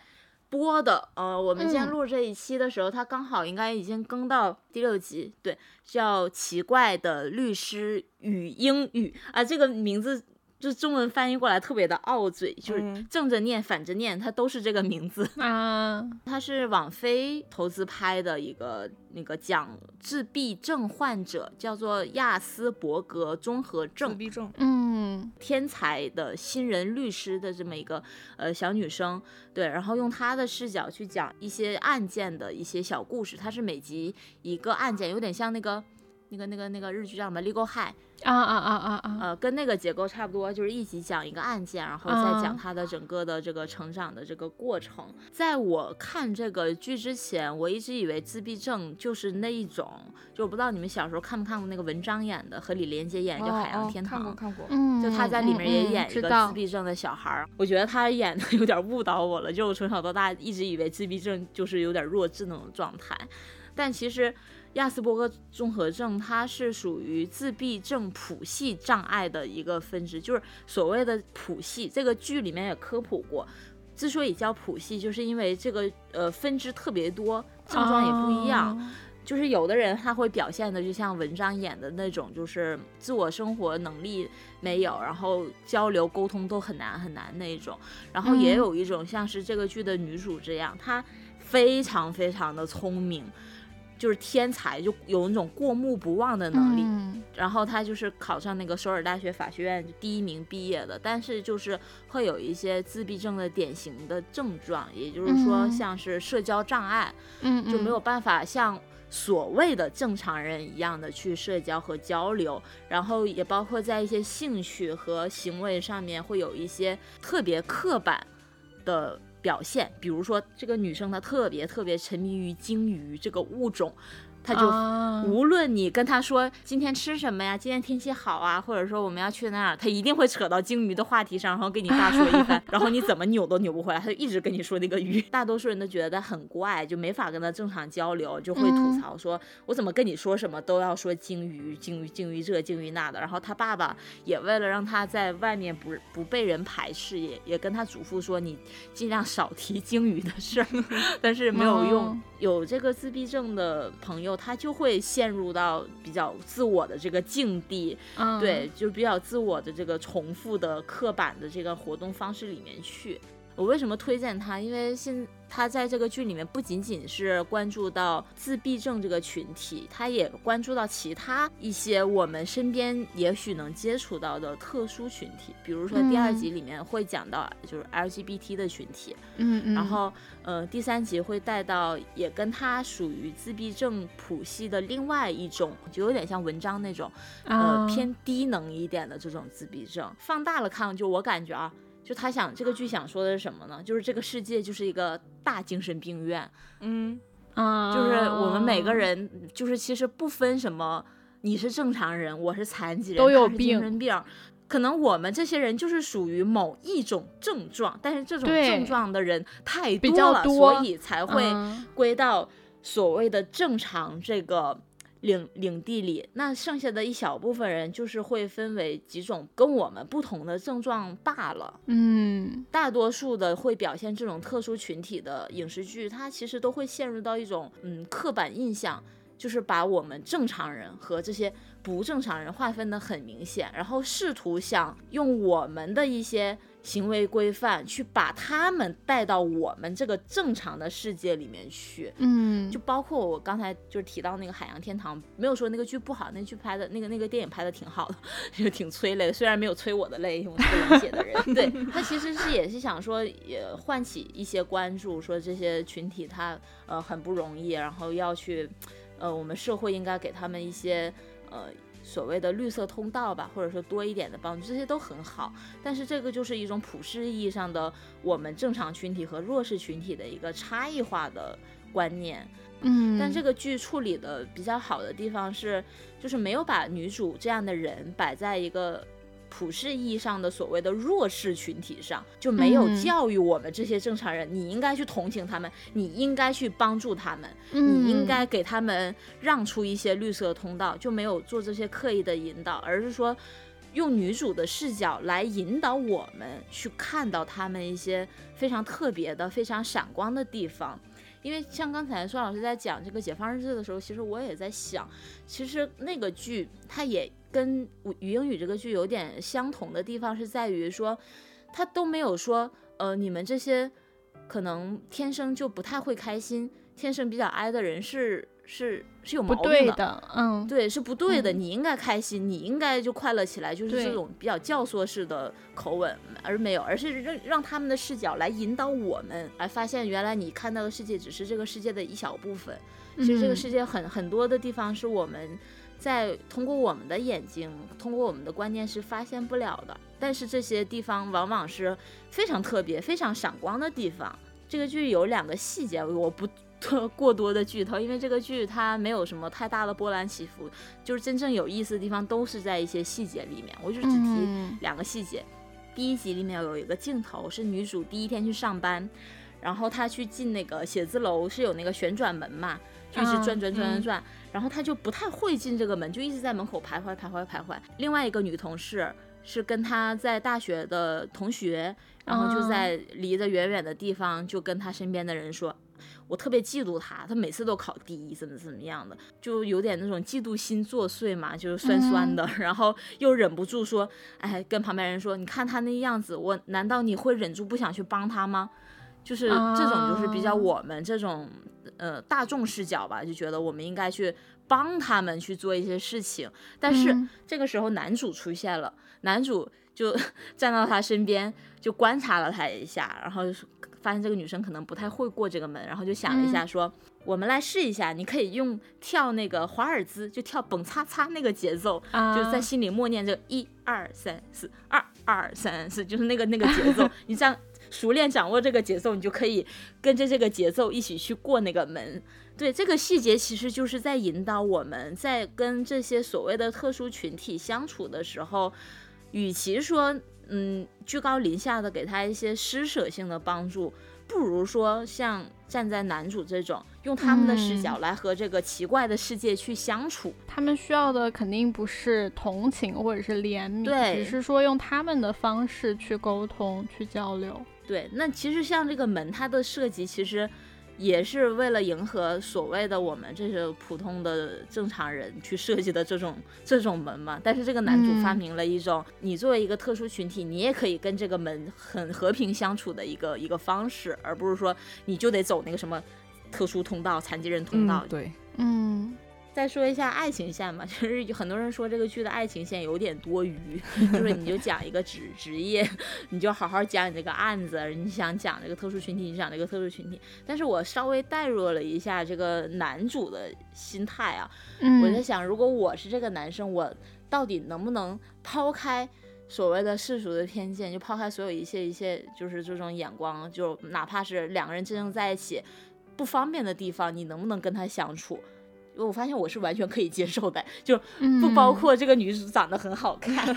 播的，呃，我们今天嗯录这一期的时候，它刚好应该已经更到第六集，对，叫《奇怪的律师与英语》啊，这个名字。就是中文翻译过来特别的拗嘴，就是嗯正着念、反着念，它都是这个名字。啊，它是网飞投资拍的一个那个讲自闭症患者，叫做亚斯伯格综合症自闭症。嗯天才的新人律师的这么一个呃小女生，对，然后用她的视角去讲一些案件的一些小故事，它是每集一个案件，有点像那个那个那个那个日剧叫什么《Legal High》，啊啊啊啊啊，呃，跟那个结构差不多，就是一集讲一个案件，然后再讲啊他的整个的这个成长的这个过程。在我看这个剧之前，我一直以为自闭症就是那一种，就我不知道你们小时候看没看过那个文章演的和李连杰演的叫《海洋天堂》哦看过看过。嗯，就他在里面也演一个自闭症的小孩儿，我觉得他演的 有点误导我了。就我从小到大一直以为自闭症就是有点弱智那种状态，但其实亚斯伯格综合症它是属于自闭症谱系障碍的一个分支，就是所谓的谱系。这个剧里面也科普过，之所以叫谱系，就是因为这个呃分支特别多，症状也不一样。哦就是有的人他会表现的就像文章演的那种，就是自我生活能力没有，然后交流沟通都很难很难那一种。然后也嗯有一种像是这个剧的女主这样，她非常非常的聪明，就是天才，就有那种过目不忘的能力。嗯然后他就是考上那个首尔大学法学院第一名毕业的，但是就是会有一些自闭症的典型的症状，也就是说嗯像是社交障碍。嗯，就没有嗯办法像所谓的正常人一样的去社交和交流，然后也包括在一些兴趣和行为上面会有一些特别刻板的表现，比如说这个女生她特别特别沉迷于鲸鱼这个物种，她就啊无论你跟他说今天吃什么呀，今天天气好啊，或者说我们要去哪儿，他一定会扯到鲸鱼的话题上，然后跟你大说一番，然后你怎么扭都扭不回来，他就一直跟你说那个鱼。大多数人都觉得很怪，就没法跟他正常交流，就会吐嗯槽说，我怎么跟你说什么都要说鲸鱼、鲸鱼、鲸鱼这、鲸鱼那的。然后他爸爸也为了让他在外面不不被人排斥，也也跟他嘱咐说，你尽量少提鲸鱼的事儿，但是没有用。哦有这个自闭症的朋友，他就会陷入到比较自我的这个境地，嗯对，就比较自我的这个重复的刻板的这个活动方式里面去。我为什么推荐他？因为现他在这个剧里面不仅仅是关注到自闭症这个群体，他也关注到其他一些我们身边也许能接触到的特殊群体，比如说第二嗯。集里面会讲到就是 LGBT 的群体，嗯嗯，然后，呃，第三集会带到也跟他属于自闭症谱系的另外一种，就有点像文章那种，呃，啊。偏低能一点的这种自闭症。放大了看，就我感觉啊，就他想这个剧想说的是什么呢？就是这个世界就是一个大精神病院，嗯，啊，就是我们每个人，就是其实不分什么，你是正常人，我是残疾人，都有精神病。可能我们这些人就是属于某一种症状，但是这种症状的人太多了，所以才会嗯归到所谓的正常这个领领地里。那剩下的一小部分人，就是会分为几种跟我们不同的症状罢了。嗯大多数的会表现这种特殊群体的影视剧，它其实都会陷入到一种嗯刻板印象。就是把我们正常人和这些不正常人划分的很明显，然后试图想用我们的一些行为规范去把他们带到我们这个正常的世界里面去。嗯，就包括我刚才就是提到那个《海洋天堂》，没有说那个剧不好，那剧拍的那个那个电影拍的挺好的，就挺催泪的。虽然没有催我的泪，因为我是个冷血的人。对他其实是也是想说，也唤起一些关注，说这些群体他呃很不容易，然后要去。呃，我们社会应该给他们一些呃所谓的绿色通道吧，或者说多一点的帮助，这些都很好。但是这个就是一种普世意义上的我们正常群体和弱势群体的一个差异化的观念。嗯，但这个剧处理的比较好的地方是，就是没有把女主这样的人摆在一个。普世意义上的所谓的弱势群体上，就没有教育我们这些正常人，你应该去同情他们，你应该去帮助他们，你应该给他们让出一些绿色通道，就没有做这些刻意的引导，而是说用女主的视角来引导我们去看到他们一些非常特别的、非常闪光的地方。因为像刚才孙老师在讲这个解放日志的时候，其实我也在想，其实那个剧它也。跟《语英语》这个剧有点相同的地方是在于说，它都没有说，呃，你们这些可能天生就不太会开心、天生比较哀的人是是是有矛盾的，嗯，对，是不对的。你应该开心，你应该就快乐起来，就是这种比较教唆式的口吻，而没有，而是让让他们的视角来引导我们，来发现原来你看到的世界只是这个世界的一小部分，其实这个世界很很多的地方是我们。在通过我们的眼睛，通过我们的观念是发现不了的。但是这些地方往往是非常特别、非常闪光的地方。这个剧有两个细节，我不做过多的剧透，因为这个剧它没有什么太大的波澜起伏，就是真正有意思的地方都是在一些细节里面。我就只提两个细节。第一集里面有一个镜头是女主第一天去上班，然后她去进那个写字楼是有那个旋转门嘛。就一直转转转转转，然后她就不太会进这个门，就一直在门口徘徊徘徊徘徊。另外一个女同事是跟他在大学的同学，然后就在离得远远的地方，就跟他身边的人说：“我特别嫉妒他，他每次都考第一，怎么怎么样的，就有点那种嫉妒心作祟嘛，就是酸酸的。然后又忍不住说：哎，跟旁边人说，你看他那样子，我难道你会忍住不想去帮他吗？就是这种，就是比较我们这种。”呃，大众视角吧，就觉得我们应该去帮他们去做一些事情。但是这个时候男主出现了，男主就 站到他身边，就观察了他一下，然后发现这个女生可能不太会过这个门，然后就想了一下，说我们来试一下，你可以用跳那个华尔兹，就跳蹦擦擦那个节奏，就在心里默念这一二三四，二二三四，就是那个那个节奏，你这样。熟练掌握这个节奏，你就可以跟着这个节奏一起去过那个门。对，这个细节其实就是在引导我们在跟这些所谓的特殊群体相处的时候，与其说嗯居高临下的给他一些施舍性的帮助，不如说像站在男主这种，用他们的视角来和这个奇怪的世界去相处。他们需要的肯定不是同情或者是怜悯，对，只是说用他们的方式去沟通、去交流。对，那其实像这个门，它的设计其实也是为了迎合所谓的我们这些普通的正常人去设计的这种这种门嘛。但是这个男主发明了一种，你作为一个特殊群体，你也可以跟这个门很和平相处的一个一个方式，而不是说你就得走那个什么特殊通道、残疾人通道。对，嗯。再说一下爱情线吧，就是很多人说这个剧的爱情线有点多余，就是你就讲一个职职业，你就好好讲你这个案子，你想讲这个特殊群体，你讲这个特殊群体。但是我稍微代入了一下这个男主的心态啊，我在想，如果我是这个男生，我到底能不能抛开所谓的世俗的偏见，就抛开所有一切一切，就是这种眼光，就哪怕是两个人真正在一起不方便的地方，你能不能跟他相处？我发现我是完全可以接受的，就不包括。这个女主长得很好看，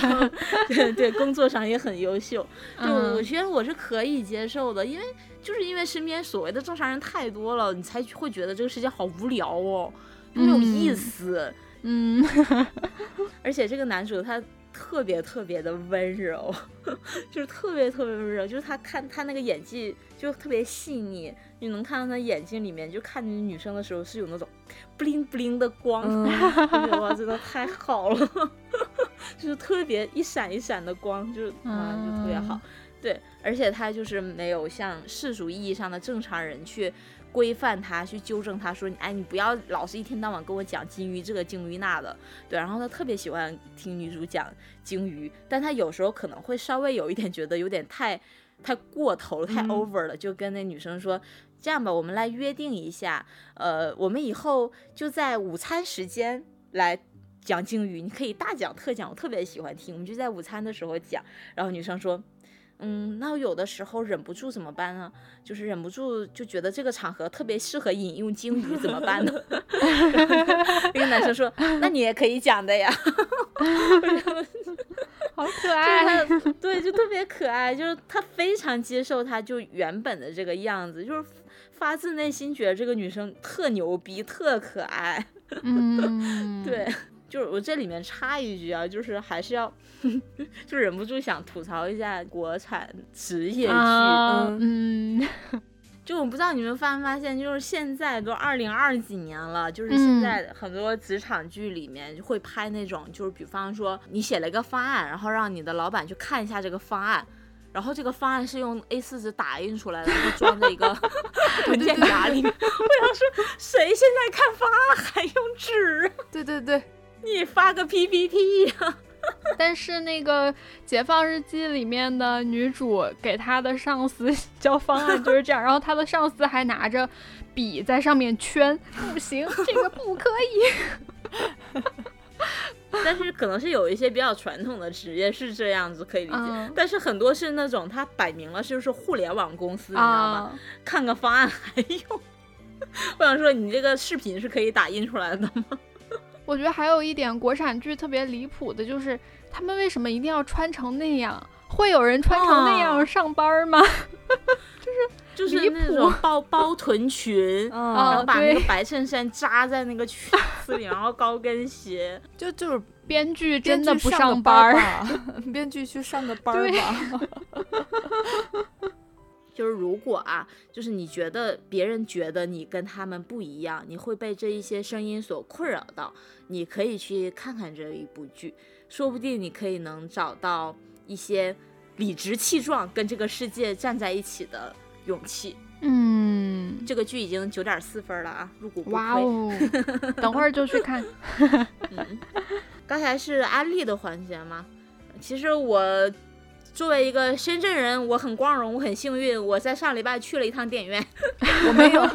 然后对对，工作上也很优秀，就我觉得我是可以接受的，因为就是因为身边所谓的正常人太多了，你才会觉得这个世界好无聊哦，没有意思，嗯，而且这个男主他。特别特别的温柔，就是特别特别温柔，就是他看他那个演技就特别细腻，你能看到他眼睛里面就看见女生的时候是有那种不灵不灵的光，哇，真的太好了，就是特别一闪一闪的光，就是啊，就特别好，对，而且他就是没有像世俗意义上的正常人去。规范他，去纠正他，说你哎，你不要老是一天到晚跟我讲金鱼这个金鱼那的，对。然后他特别喜欢听女主讲金鱼，但他有时候可能会稍微有一点觉得有点太太过头了，太 over 了，就跟那女生说，这样吧，我们来约定一下，呃，我们以后就在午餐时间来讲鲸鱼，你可以大讲特讲，我特别喜欢听，我们就在午餐的时候讲。然后女生说。嗯，那有的时候忍不住怎么办呢？就是忍不住就觉得这个场合特别适合引用鲸鱼，怎么办呢？那个男生说：“那你也可以讲的呀。”好可爱，对，就特别可爱，就是他非常接受他就原本的这个样子，就是发自内心觉得这个女生特牛逼、特可爱。嗯，对。就是我这里面插一句啊，就是还是要，就忍不住想吐槽一下国产职业剧。嗯，就我不知道你们发没发现，就是现在都二零二几年了，就是现在很多职场剧里面会拍那种，就是比方说你写了一个方案，然后让你的老板去看一下这个方案，然后这个方案是用 A 四纸打印出来的，然后装在一个 文件夹里面。我想说，谁现在看方案还用纸？对对对。你发个 PPT 呀！但是那个《解放日记》里面的女主给她的上司 交方案就是这样，然后她的上司还拿着笔在上面圈，不行，这个不可以。但是可能是有一些比较传统的职业是这样子，可以理解。但是很多是那种他摆明了就是互联网公司，你知道吗？看个方案还用？我想说，你这个视频是可以打印出来的吗？我觉得还有一点国产剧特别离谱的，就是他们为什么一定要穿成那样？会有人穿成那样上班吗？就是就是那种包包臀裙，然后把那个白衬衫扎在那个裙子里，然后高跟鞋，就就是编剧真的不上班儿，编剧去上个班儿吧。就是如果啊，就是你觉得别人觉得你跟他们不一样，你会被这一些声音所困扰到，你可以去看看这一部剧，说不定你可以能找到一些理直气壮跟这个世界站在一起的勇气。嗯，这个剧已经九点四分了啊，入股不亏。哇哦，等会儿就去看。嗯，刚才是安利的环节吗？其实我。作为一个深圳人，我很光荣，我很幸运，我在上礼拜去了一趟电影院。我没有，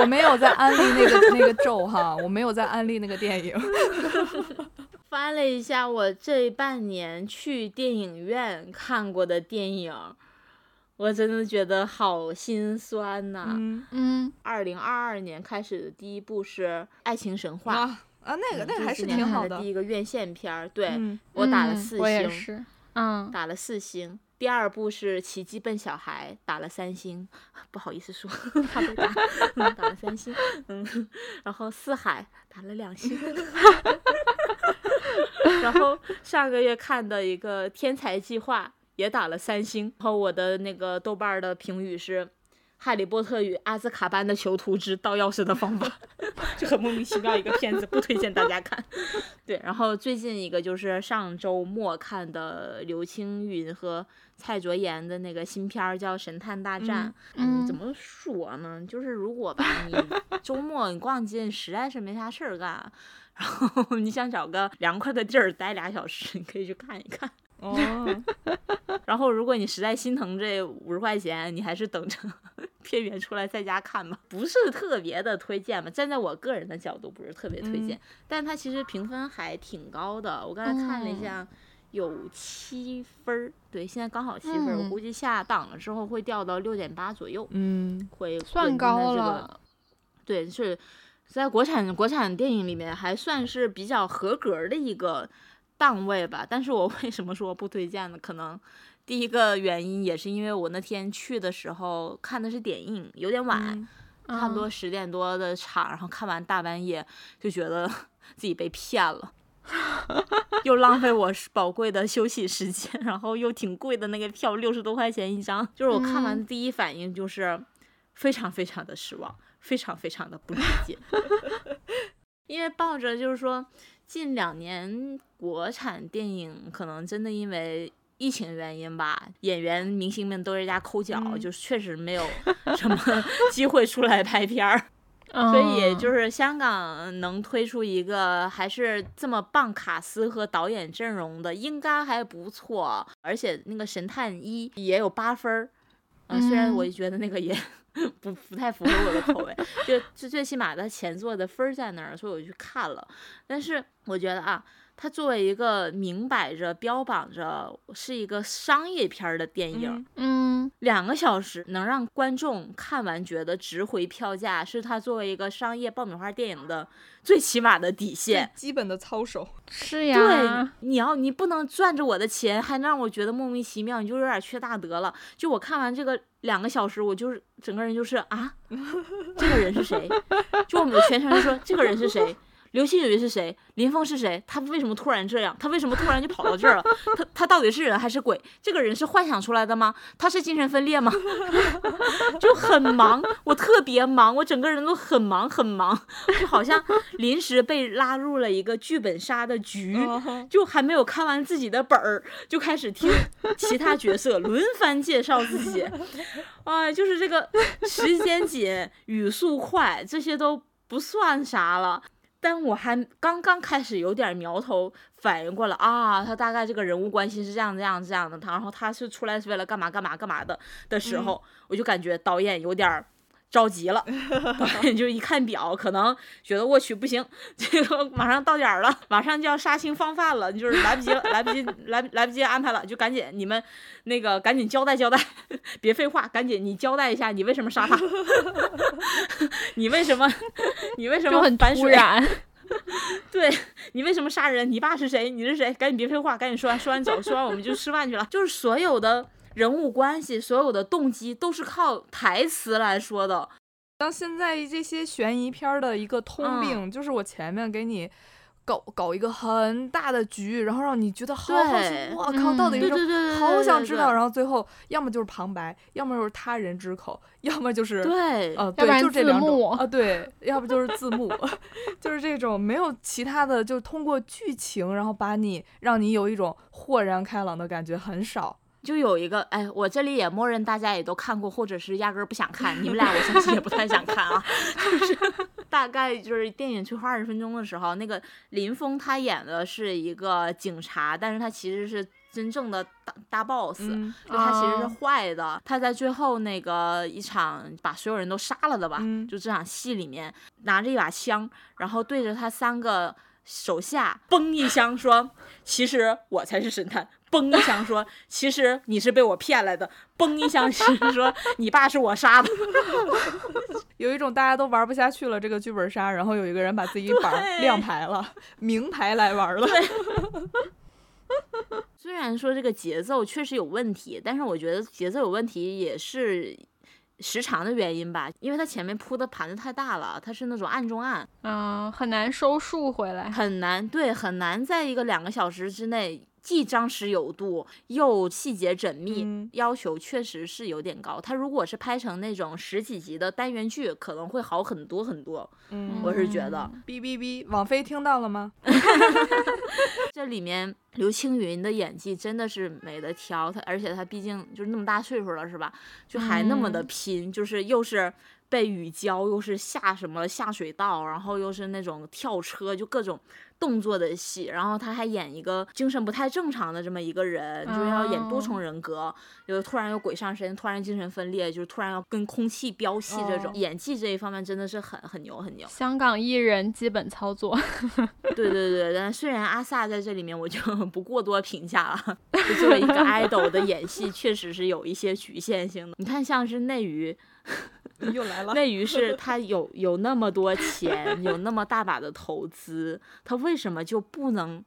我没有在安利那个那个咒哈，我没有在安利那个电影。翻了一下我这半年去电影院看过的电影，我真的觉得好心酸呐。嗯嗯。二零二二年开始的第一部是《爱情神话》啊，那个那个还是挺好的。第一个院线片儿，对我打了四星。我也是。嗯，打了四星。第二部是《奇迹笨小孩》，打了三星，不好意思说，他被打，打了三星。嗯，然后《四海》打了两星。然后上个月看的一个《天才计划》也打了三星。然后我的那个豆瓣的评语是。《哈利波特与阿兹卡班的囚徒之盗钥匙的方法 》就很莫名其妙一个片子，不推荐大家看。对，然后最近一个就是上周末看的刘青云和蔡卓妍的那个新片儿，叫《神探大战》。嗯，怎么说呢？就是如果吧，你周末你逛街，实在是没啥事儿干，然后 你想找个凉快的地儿待俩小时，你可以去看一看。哦，然后如果你实在心疼这五十块钱，你还是等着 片源出来在家看吧，不是特别的推荐吧。站在我个人的角度，不是特别推荐，但它其实评分还挺高的。我刚才看了一下，有七分儿，对，现在刚好七分儿。我估计下档了之后会掉到六点八左右，嗯，会算高了。对，是在国产国产电影里面还算是比较合格的一个。档位吧，但是我 为什么说不推荐呢？可能第一个原因也是因为我那天去的时候看的是点映，有点晚，差不多十点多的场，然后看完大半夜就觉得 自己被骗了。又浪费我宝贵的休息时间，然后又挺贵的那个票，六十多块钱一张。就是我看完第一反应就是非常非常的失望，非常非常的不理解，因为抱着就是说近两年国产电影可能真的因为。疫情原因吧，演员明星们都在家抠脚，就是确实没有什么 机会出来拍片儿，所以就是香港能推出一个还是这么棒卡司和导演阵容的，应该还不错。而且那个神探一也有八分儿，嗯，虽然我觉得那个也不不太符合我的口味，就就最起码他前作的分在那儿，所以我就去看了。但是我觉得啊。它作为一个明摆着标榜着是一个商业片的电影，嗯，两个小时能让观众看完觉得值回票价，是它作为一个商业爆米花电影的最起码的底线，基本的操守。是呀，对，你要你不能赚着我的钱，还让我觉得莫名其妙，你就有点缺大德了。就我看完这个两个小时，我就是整个人就是啊，这个人是谁？就我们全程就说这个人是谁？刘青云是谁？林峰是谁？他为什么突然这样？他为什么突然就跑到这儿了？他他到底是人还是鬼？这个人是幻想出来的吗？他是精神分裂吗？就很忙，我特别忙，我整个人都很忙很忙，就好像临时被拉入了一个剧本杀的局，就还没有看完自己的本儿，就开始听其他角色轮番介绍自己。哎，就是这个时间紧，语速快，这些都不算啥了。但我还刚刚开始有点苗头反应过来啊，他大概这个人物关系是这样这样这样的，他然后他是出来是为了干嘛干嘛干嘛的的时候，我就感觉导演有点着急了，就一看表，可能觉得我去不行，这个马上到点了，马上就要杀青放饭了，就是来不及了，来不及来来不及安排了，就赶紧你们那个赶紧交代交代，别废话，赶紧你交代一下你为什么杀他，你为什么你为什么很突然？对你为什么杀人？你爸是谁？你是谁？赶紧别废话，赶紧说完，说完走，说完我们就吃饭去了。就是所有的人物关系，所有的动机都是靠台词来说的。像现在这些悬疑片的一个通病，就是我前面给你。搞搞一个很大的局，然后让你觉得好好奇，我靠，到底是好想知道，然后最后要么就是旁白，要么就是他人之口，要么就是对，呃，对，就这两种啊，对，要不就是字幕，就是这种没有其他的，就通过剧情，然后把你让你有一种豁然开朗的感觉很少。就有一个，哎，我这里也默认大家也都看过，或者是压根儿不想看。你们俩我 相信也不太想看啊。就是大概就是电影最后二十分钟的时候，那个林峰他演的是一个警察，但是他其实是真正的大大 boss，就他其实是坏的。他在最后那个一场把所有人都杀了的吧，就这场戏里面拿着一把枪，然后对着他三个手下嘣一枪说：“ 其实我才是神探。”嘣一枪说：“ 其实你是被我骗来的。”嘣一枪是说：“ 你爸是我杀的。”有一种大家都玩不下去了这个剧本杀，然后有一个人把自己板亮牌了，明牌来玩了。虽然说这个节奏确实有问题，但是我觉得节奏有问题也是时长的原因吧，因为它前面铺的盘子太大了，它是那种暗中暗，嗯，很难收束回来，很难，对，很难在一个两个小时之内。既张弛有度又细节缜密，要求确实是有点高。他如果是拍成那种十几集的单元剧，可能会好很多很多。嗯，我是觉得。哔哔哔，网飞听到了吗？这里面刘青云的演技真的是没得挑，他而且他毕竟就是那么大岁数了，是吧？就还那么的拼，就是又是。被雨浇，又是下什么下水道，然后又是那种跳车，就各种动作的戏。然后他还演一个精神不太正常的这么一个人，就是要演多重人格，就突然有鬼上身，突然精神分裂，就是突然要跟空气飙戏这种演技这一方面真的是很很牛很牛。香港艺人基本操作。对对对，但虽然阿 sa 在这里面，我就不过多评价了。作为一个 idol 的演戏，确实是有一些局限性的。你看，像是内娱。又来了。那于是 他有有那么多钱，有那么大把的投资，他为什么就不能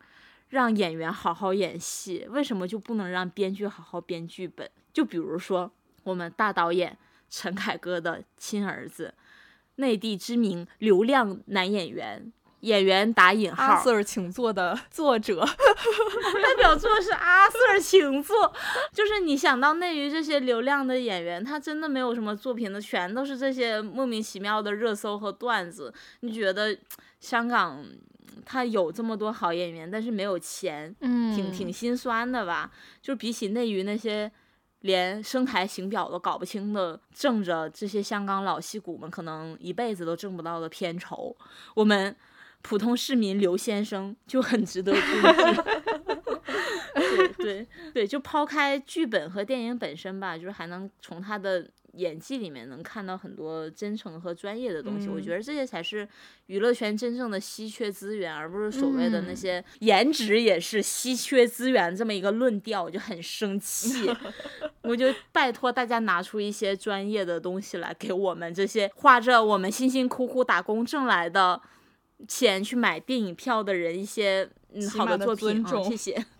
让演员好好演戏？为什么就不能让编剧好好编剧本？就比如说我们大导演陈凯歌的亲儿子，内地知名流量男演员。演员打引号，阿 Sir 请坐的作者，代表作是阿 Sir 请坐。就是你想到内娱这些流量的演员，他真的没有什么作品的，全都是这些莫名其妙的热搜和段子。你觉得香港他有这么多好演员，但是没有钱，嗯，挺挺心酸的吧？就比起内娱那些。连声台形表都搞不清的，挣着这些香港老戏骨们可能一辈子都挣不到的片酬，我们普通市民刘先生就很值得尊敬。对对对，就抛开剧本和电影本身吧，就是还能从他的。演技里面能看到很多真诚和专业的东西，我觉得这些才是娱乐圈真正的稀缺资源，而不是所谓的那些颜值也是稀缺资源这么一个论调，我就很生气。我就拜托大家拿出一些专业的东西来，给我们这些花着我们辛辛苦苦打工挣来的钱去买电影票的人一些嗯好的作品啊，谢谢。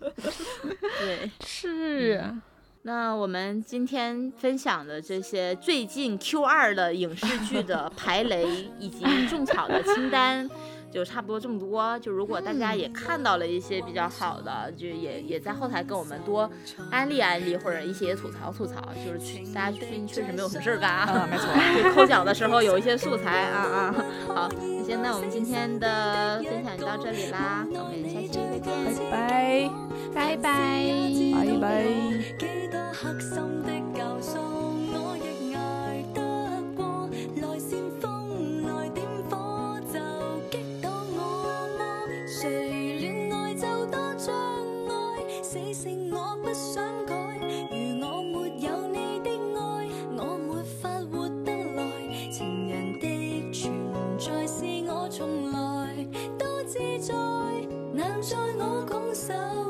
对，是。那我们今天分享的这些最近 Q 二的影视剧的排雷以及种草的清单，就差不多这么多。就如果大家也看到了一些比较好的，就也也在后台跟我们多安利安利，或者一些吐槽吐槽。就是大家最近确实没有什么事儿干啊，没错。就抠脚的时候有一些素材啊啊。好，那行，那我们今天的分享就到这里啦，我们下期再见，拜拜拜拜拜拜。难在我拱手。